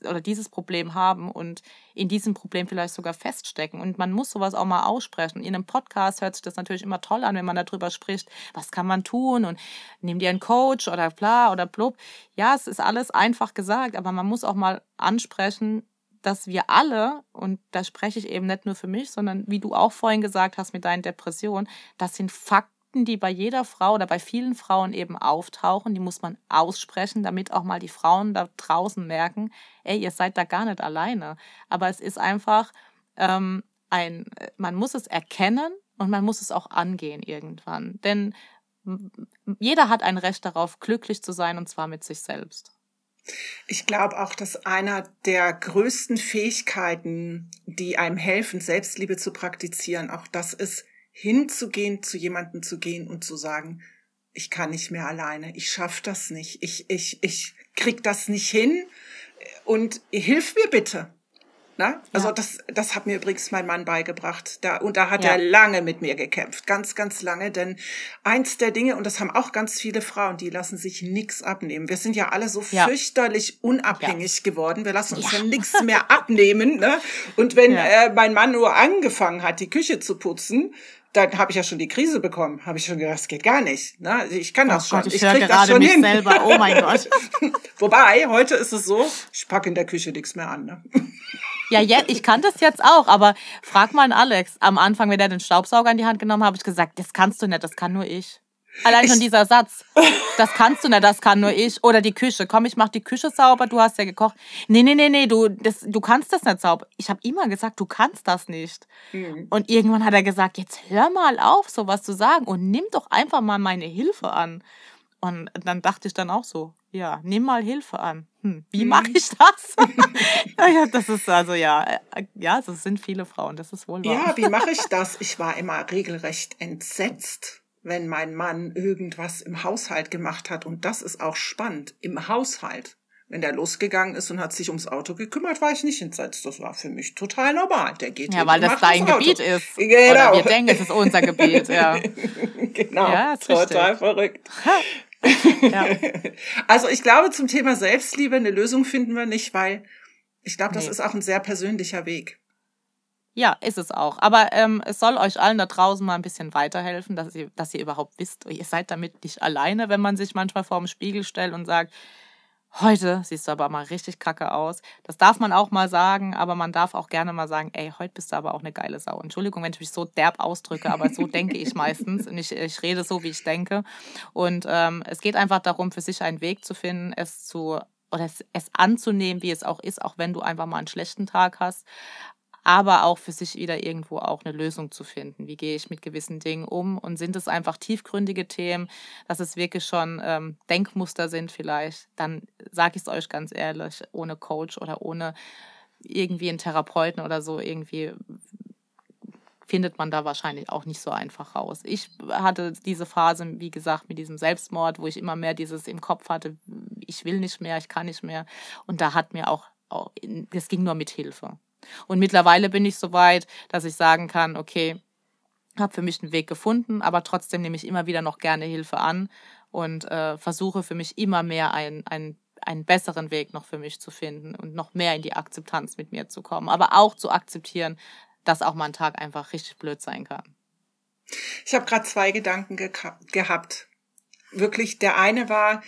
oder dieses Problem haben und in diesem Problem vielleicht sogar feststecken. Und man muss sowas auch mal aussprechen. In einem Podcast hört sich das natürlich immer toll an, wenn man darüber spricht, was kann man tun und nimm dir einen Coach oder bla oder blub. Ja, es ist alles einfach gesagt, aber man muss auch mal ansprechen, dass wir alle, und da spreche ich eben nicht nur für mich, sondern wie du auch vorhin gesagt hast mit deinen Depressionen, das sind Fakten Fakten, die bei jeder Frau oder bei vielen Frauen eben auftauchen, die muss man aussprechen, damit auch mal die Frauen da draußen merken, ey, ihr seid da gar nicht alleine. Aber es ist einfach ähm, ein, man muss es erkennen und man muss es auch angehen irgendwann. Denn jeder hat ein Recht darauf, glücklich zu sein und zwar mit sich selbst. Ich glaube auch, dass einer der größten Fähigkeiten, die einem helfen, Selbstliebe zu praktizieren, auch das ist, hinzugehen, zu jemandem zu gehen und zu sagen, ich kann nicht mehr alleine, ich schaff das nicht, ich, ich, ich krieg das nicht hin und hilf mir bitte. Na? Also ja. das, das hat mir übrigens mein Mann beigebracht. Da, und da hat ja. er lange mit mir gekämpft. Ganz, ganz lange. Denn eins der Dinge, und das haben auch ganz viele Frauen, die lassen sich nichts abnehmen. Wir sind ja alle so ja. fürchterlich unabhängig geworden. Wir lassen uns ja, nichts mehr abnehmen. Ne? Und wenn äh, mein Mann nur angefangen hat, die Küche zu putzen, dann habe ich ja schon die Krise bekommen. Habe ich schon gedacht, das geht gar nicht. Ne? Ich kann das oh schon. Gott, ich, ich krieg das schon mich hin. selber. Oh mein Gott. Wobei, heute ist es so, ich packe in der Küche nichts mehr an. Ne? Ja, ja, ich kann das jetzt auch, aber frag mal an Alex. Am Anfang, wenn er den Staubsauger in die Hand genommen hat, habe ich gesagt, das kannst du nicht, das kann nur ich. Allein schon dieser Satz. Das kannst du nicht, das kann nur ich. Oder die Küche. Komm, ich mach die Küche sauber, du hast ja gekocht. Nee, nee, nee, nee, du, das, du kannst das nicht sauber. Ich habe immer gesagt, du kannst das nicht. Mhm. Und irgendwann hat er gesagt, jetzt hör mal auf, sowas zu sagen und nimm doch einfach mal meine Hilfe an. Und dann dachte ich dann auch so, ja, nimm mal Hilfe an. Hm, wie mhm. mache ich das? ja, das ist also ja, äh, ja, es sind viele Frauen, das ist wohl wahr. Ja, wie mache ich das? Ich war immer regelrecht entsetzt wenn mein Mann irgendwas im Haushalt gemacht hat. Und das ist auch spannend, im Haushalt. Wenn der losgegangen ist und hat sich ums Auto gekümmert, war ich nicht entsetzt. Das war für mich total normal. Der geht Ja, weil das dein Gebiet ist. Genau. Oder wir denken, es ist unser Gebiet, ja. genau. Ja, total richtig. verrückt. ja. Also ich glaube, zum Thema Selbstliebe eine Lösung finden wir nicht, weil ich glaube, das nee. ist auch ein sehr persönlicher Weg. Ja, ist es auch. Aber ähm, es soll euch allen da draußen mal ein bisschen weiterhelfen, dass ihr, dass ihr überhaupt wisst, ihr seid damit nicht alleine, wenn man sich manchmal vor dem Spiegel stellt und sagt, heute siehst du aber mal richtig kacke aus. Das darf man auch mal sagen, aber man darf auch gerne mal sagen, ey, heute bist du aber auch eine geile Sau. Entschuldigung, wenn ich mich so derb ausdrücke, aber so denke ich meistens und ich, ich rede so, wie ich denke. Und ähm, es geht einfach darum, für sich einen Weg zu finden, es zu oder es, es anzunehmen, wie es auch ist, auch wenn du einfach mal einen schlechten Tag hast aber auch für sich wieder irgendwo auch eine Lösung zu finden. Wie gehe ich mit gewissen Dingen um? Und sind es einfach tiefgründige Themen, dass es wirklich schon ähm, Denkmuster sind vielleicht? Dann sage ich es euch ganz ehrlich, ohne Coach oder ohne irgendwie einen Therapeuten oder so irgendwie findet man da wahrscheinlich auch nicht so einfach raus. Ich hatte diese Phase, wie gesagt, mit diesem Selbstmord, wo ich immer mehr dieses im Kopf hatte, ich will nicht mehr, ich kann nicht mehr. Und da hat mir auch das ging nur mit Hilfe. Und mittlerweile bin ich so weit, dass ich sagen kann, okay, habe für mich einen Weg gefunden, aber trotzdem nehme ich immer wieder noch gerne Hilfe an und äh, versuche für mich immer mehr ein, ein einen besseren Weg noch für mich zu finden und noch mehr in die Akzeptanz mit mir zu kommen. Aber auch zu akzeptieren, dass auch mal ein Tag einfach richtig blöd sein kann. Ich habe gerade zwei Gedanken ge gehabt. Wirklich, der eine war,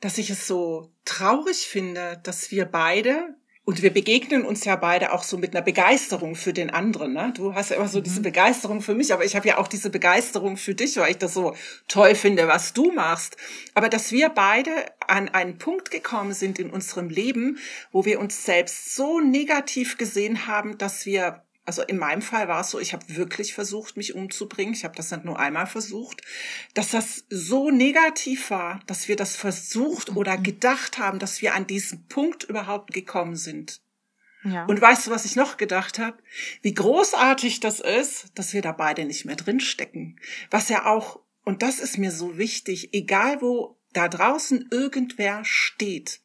dass ich es so traurig finde, dass wir beide und wir begegnen uns ja beide auch so mit einer Begeisterung für den anderen. Ne? Du hast ja immer so mhm. diese Begeisterung für mich, aber ich habe ja auch diese Begeisterung für dich, weil ich das so toll finde, was du machst. Aber dass wir beide an einen Punkt gekommen sind in unserem Leben, wo wir uns selbst so negativ gesehen haben, dass wir also in meinem Fall war es so, ich habe wirklich versucht, mich umzubringen. Ich habe das nicht nur einmal versucht, dass das so negativ war, dass wir das versucht oder mhm. gedacht haben, dass wir an diesen Punkt überhaupt gekommen sind. Ja. Und weißt du, was ich noch gedacht habe? Wie großartig das ist, dass wir da beide nicht mehr drinstecken. Was ja auch, und das ist mir so wichtig, egal wo da draußen irgendwer steht,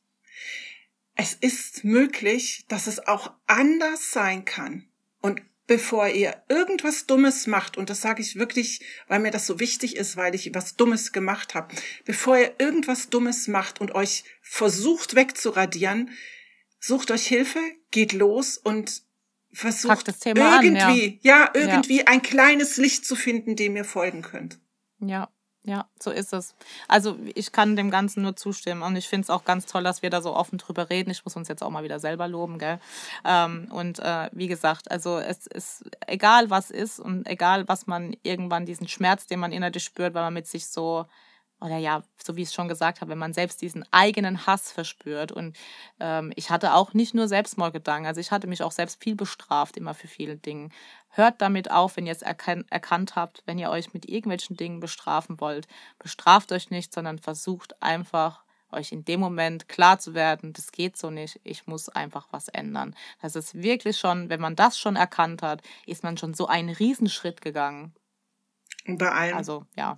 es ist möglich, dass es auch anders sein kann. Und bevor ihr irgendwas Dummes macht, und das sage ich wirklich, weil mir das so wichtig ist, weil ich was Dummes gemacht habe, bevor ihr irgendwas Dummes macht und euch versucht wegzuradieren, sucht euch Hilfe, geht los und versucht irgendwie, an, ja. ja. irgendwie ja. ein kleines Licht zu finden, dem ihr folgen könnt. Ja, ja, so ist es. Also ich kann dem Ganzen nur zustimmen und ich finde es auch ganz toll, dass wir da so offen drüber reden. Ich muss uns jetzt auch mal wieder selber loben, gell? Ähm, und äh, wie gesagt, also es ist egal was ist und egal was man irgendwann diesen Schmerz, den man innerlich spürt, weil man mit sich so oder ja, so wie ich es schon gesagt habe, wenn man selbst diesen eigenen Hass verspürt. Und ähm, ich hatte auch nicht nur Selbstmordgedanken, also ich hatte mich auch selbst viel bestraft, immer für viele Dinge. Hört damit auf, wenn ihr es erkan erkannt habt, wenn ihr euch mit irgendwelchen Dingen bestrafen wollt. Bestraft euch nicht, sondern versucht einfach euch in dem Moment klar zu werden, das geht so nicht, ich muss einfach was ändern. Das ist wirklich schon, wenn man das schon erkannt hat, ist man schon so einen Riesenschritt gegangen. Und bei allem, also, ja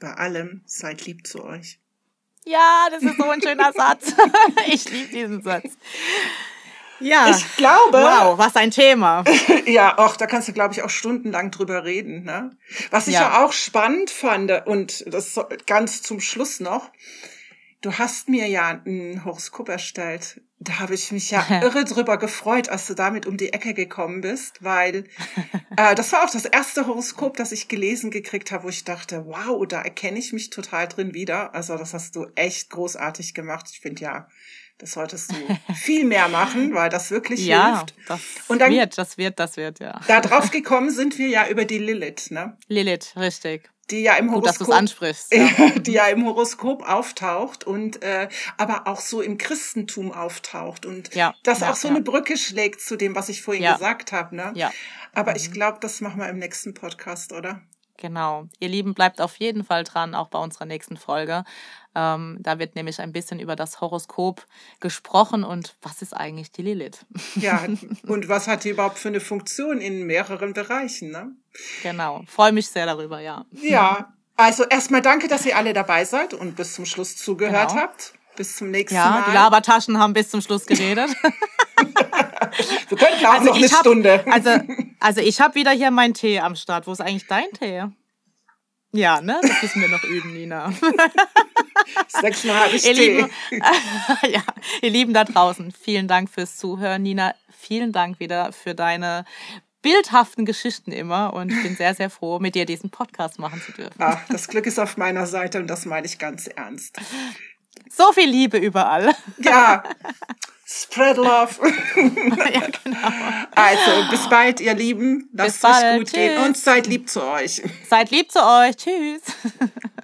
bei allem seid lieb zu euch. Ja, das ist so ein schöner Satz. ich liebe diesen Satz. Ja. Ich glaube. Wow, was ein Thema. ja, auch da kannst du, glaube ich, auch stundenlang drüber reden. Ne? Was ich ja. ja auch spannend fand, und das ganz zum Schluss noch, du hast mir ja ein Horoskop erstellt. Da habe ich mich ja irre drüber gefreut, als du damit um die Ecke gekommen bist, weil äh, das war auch das erste Horoskop, das ich gelesen gekriegt habe, wo ich dachte, wow, da erkenne ich mich total drin wieder. Also das hast du echt großartig gemacht. Ich finde ja, das solltest du viel mehr machen, weil das wirklich ja, hilft. Das Und dann, wird, das wird, das wird, ja. Da drauf gekommen sind wir ja über die Lilith, ne? Lilith, richtig die ja im Horoskop, Gut, ansprichst, ja. die ja im Horoskop auftaucht und äh, aber auch so im Christentum auftaucht und ja, das ja, auch so eine Brücke schlägt zu dem, was ich vorhin gesagt habe. Ne? Ja. Aber mhm. ich glaube, das machen wir im nächsten Podcast, oder? Genau. Ihr Lieben, bleibt auf jeden Fall dran, auch bei unserer nächsten Folge. Ähm, da wird nämlich ein bisschen über das Horoskop gesprochen und was ist eigentlich die Lilith? Ja, und was hat die überhaupt für eine Funktion in mehreren Bereichen, ne? Genau. Freue mich sehr darüber, ja. Ja. Also erstmal danke, dass ihr alle dabei seid und bis zum Schluss zugehört genau. habt. Bis zum nächsten ja, Mal. Ja, die Labertaschen haben bis zum Schluss geredet. Wir könnten auch also noch eine hab, Stunde. Also, also ich habe wieder hier meinen Tee am Start. Wo ist eigentlich dein Tee? Ja, ne? Das müssen wir noch üben, Nina. Sechsmal habe ich ihr. Lieben, ja, ihr Lieben da draußen, vielen Dank fürs Zuhören. Nina, vielen Dank wieder für deine bildhaften Geschichten immer und ich bin sehr, sehr froh, mit dir diesen Podcast machen zu dürfen. Ach, das Glück ist auf meiner Seite und das meine ich ganz ernst. So viel Liebe überall. Ja. Spread love. ja, genau. Also, bis bald, ihr Lieben. Lasst es gut Tschüss. gehen und seid lieb zu euch. Seid lieb zu euch. Tschüss.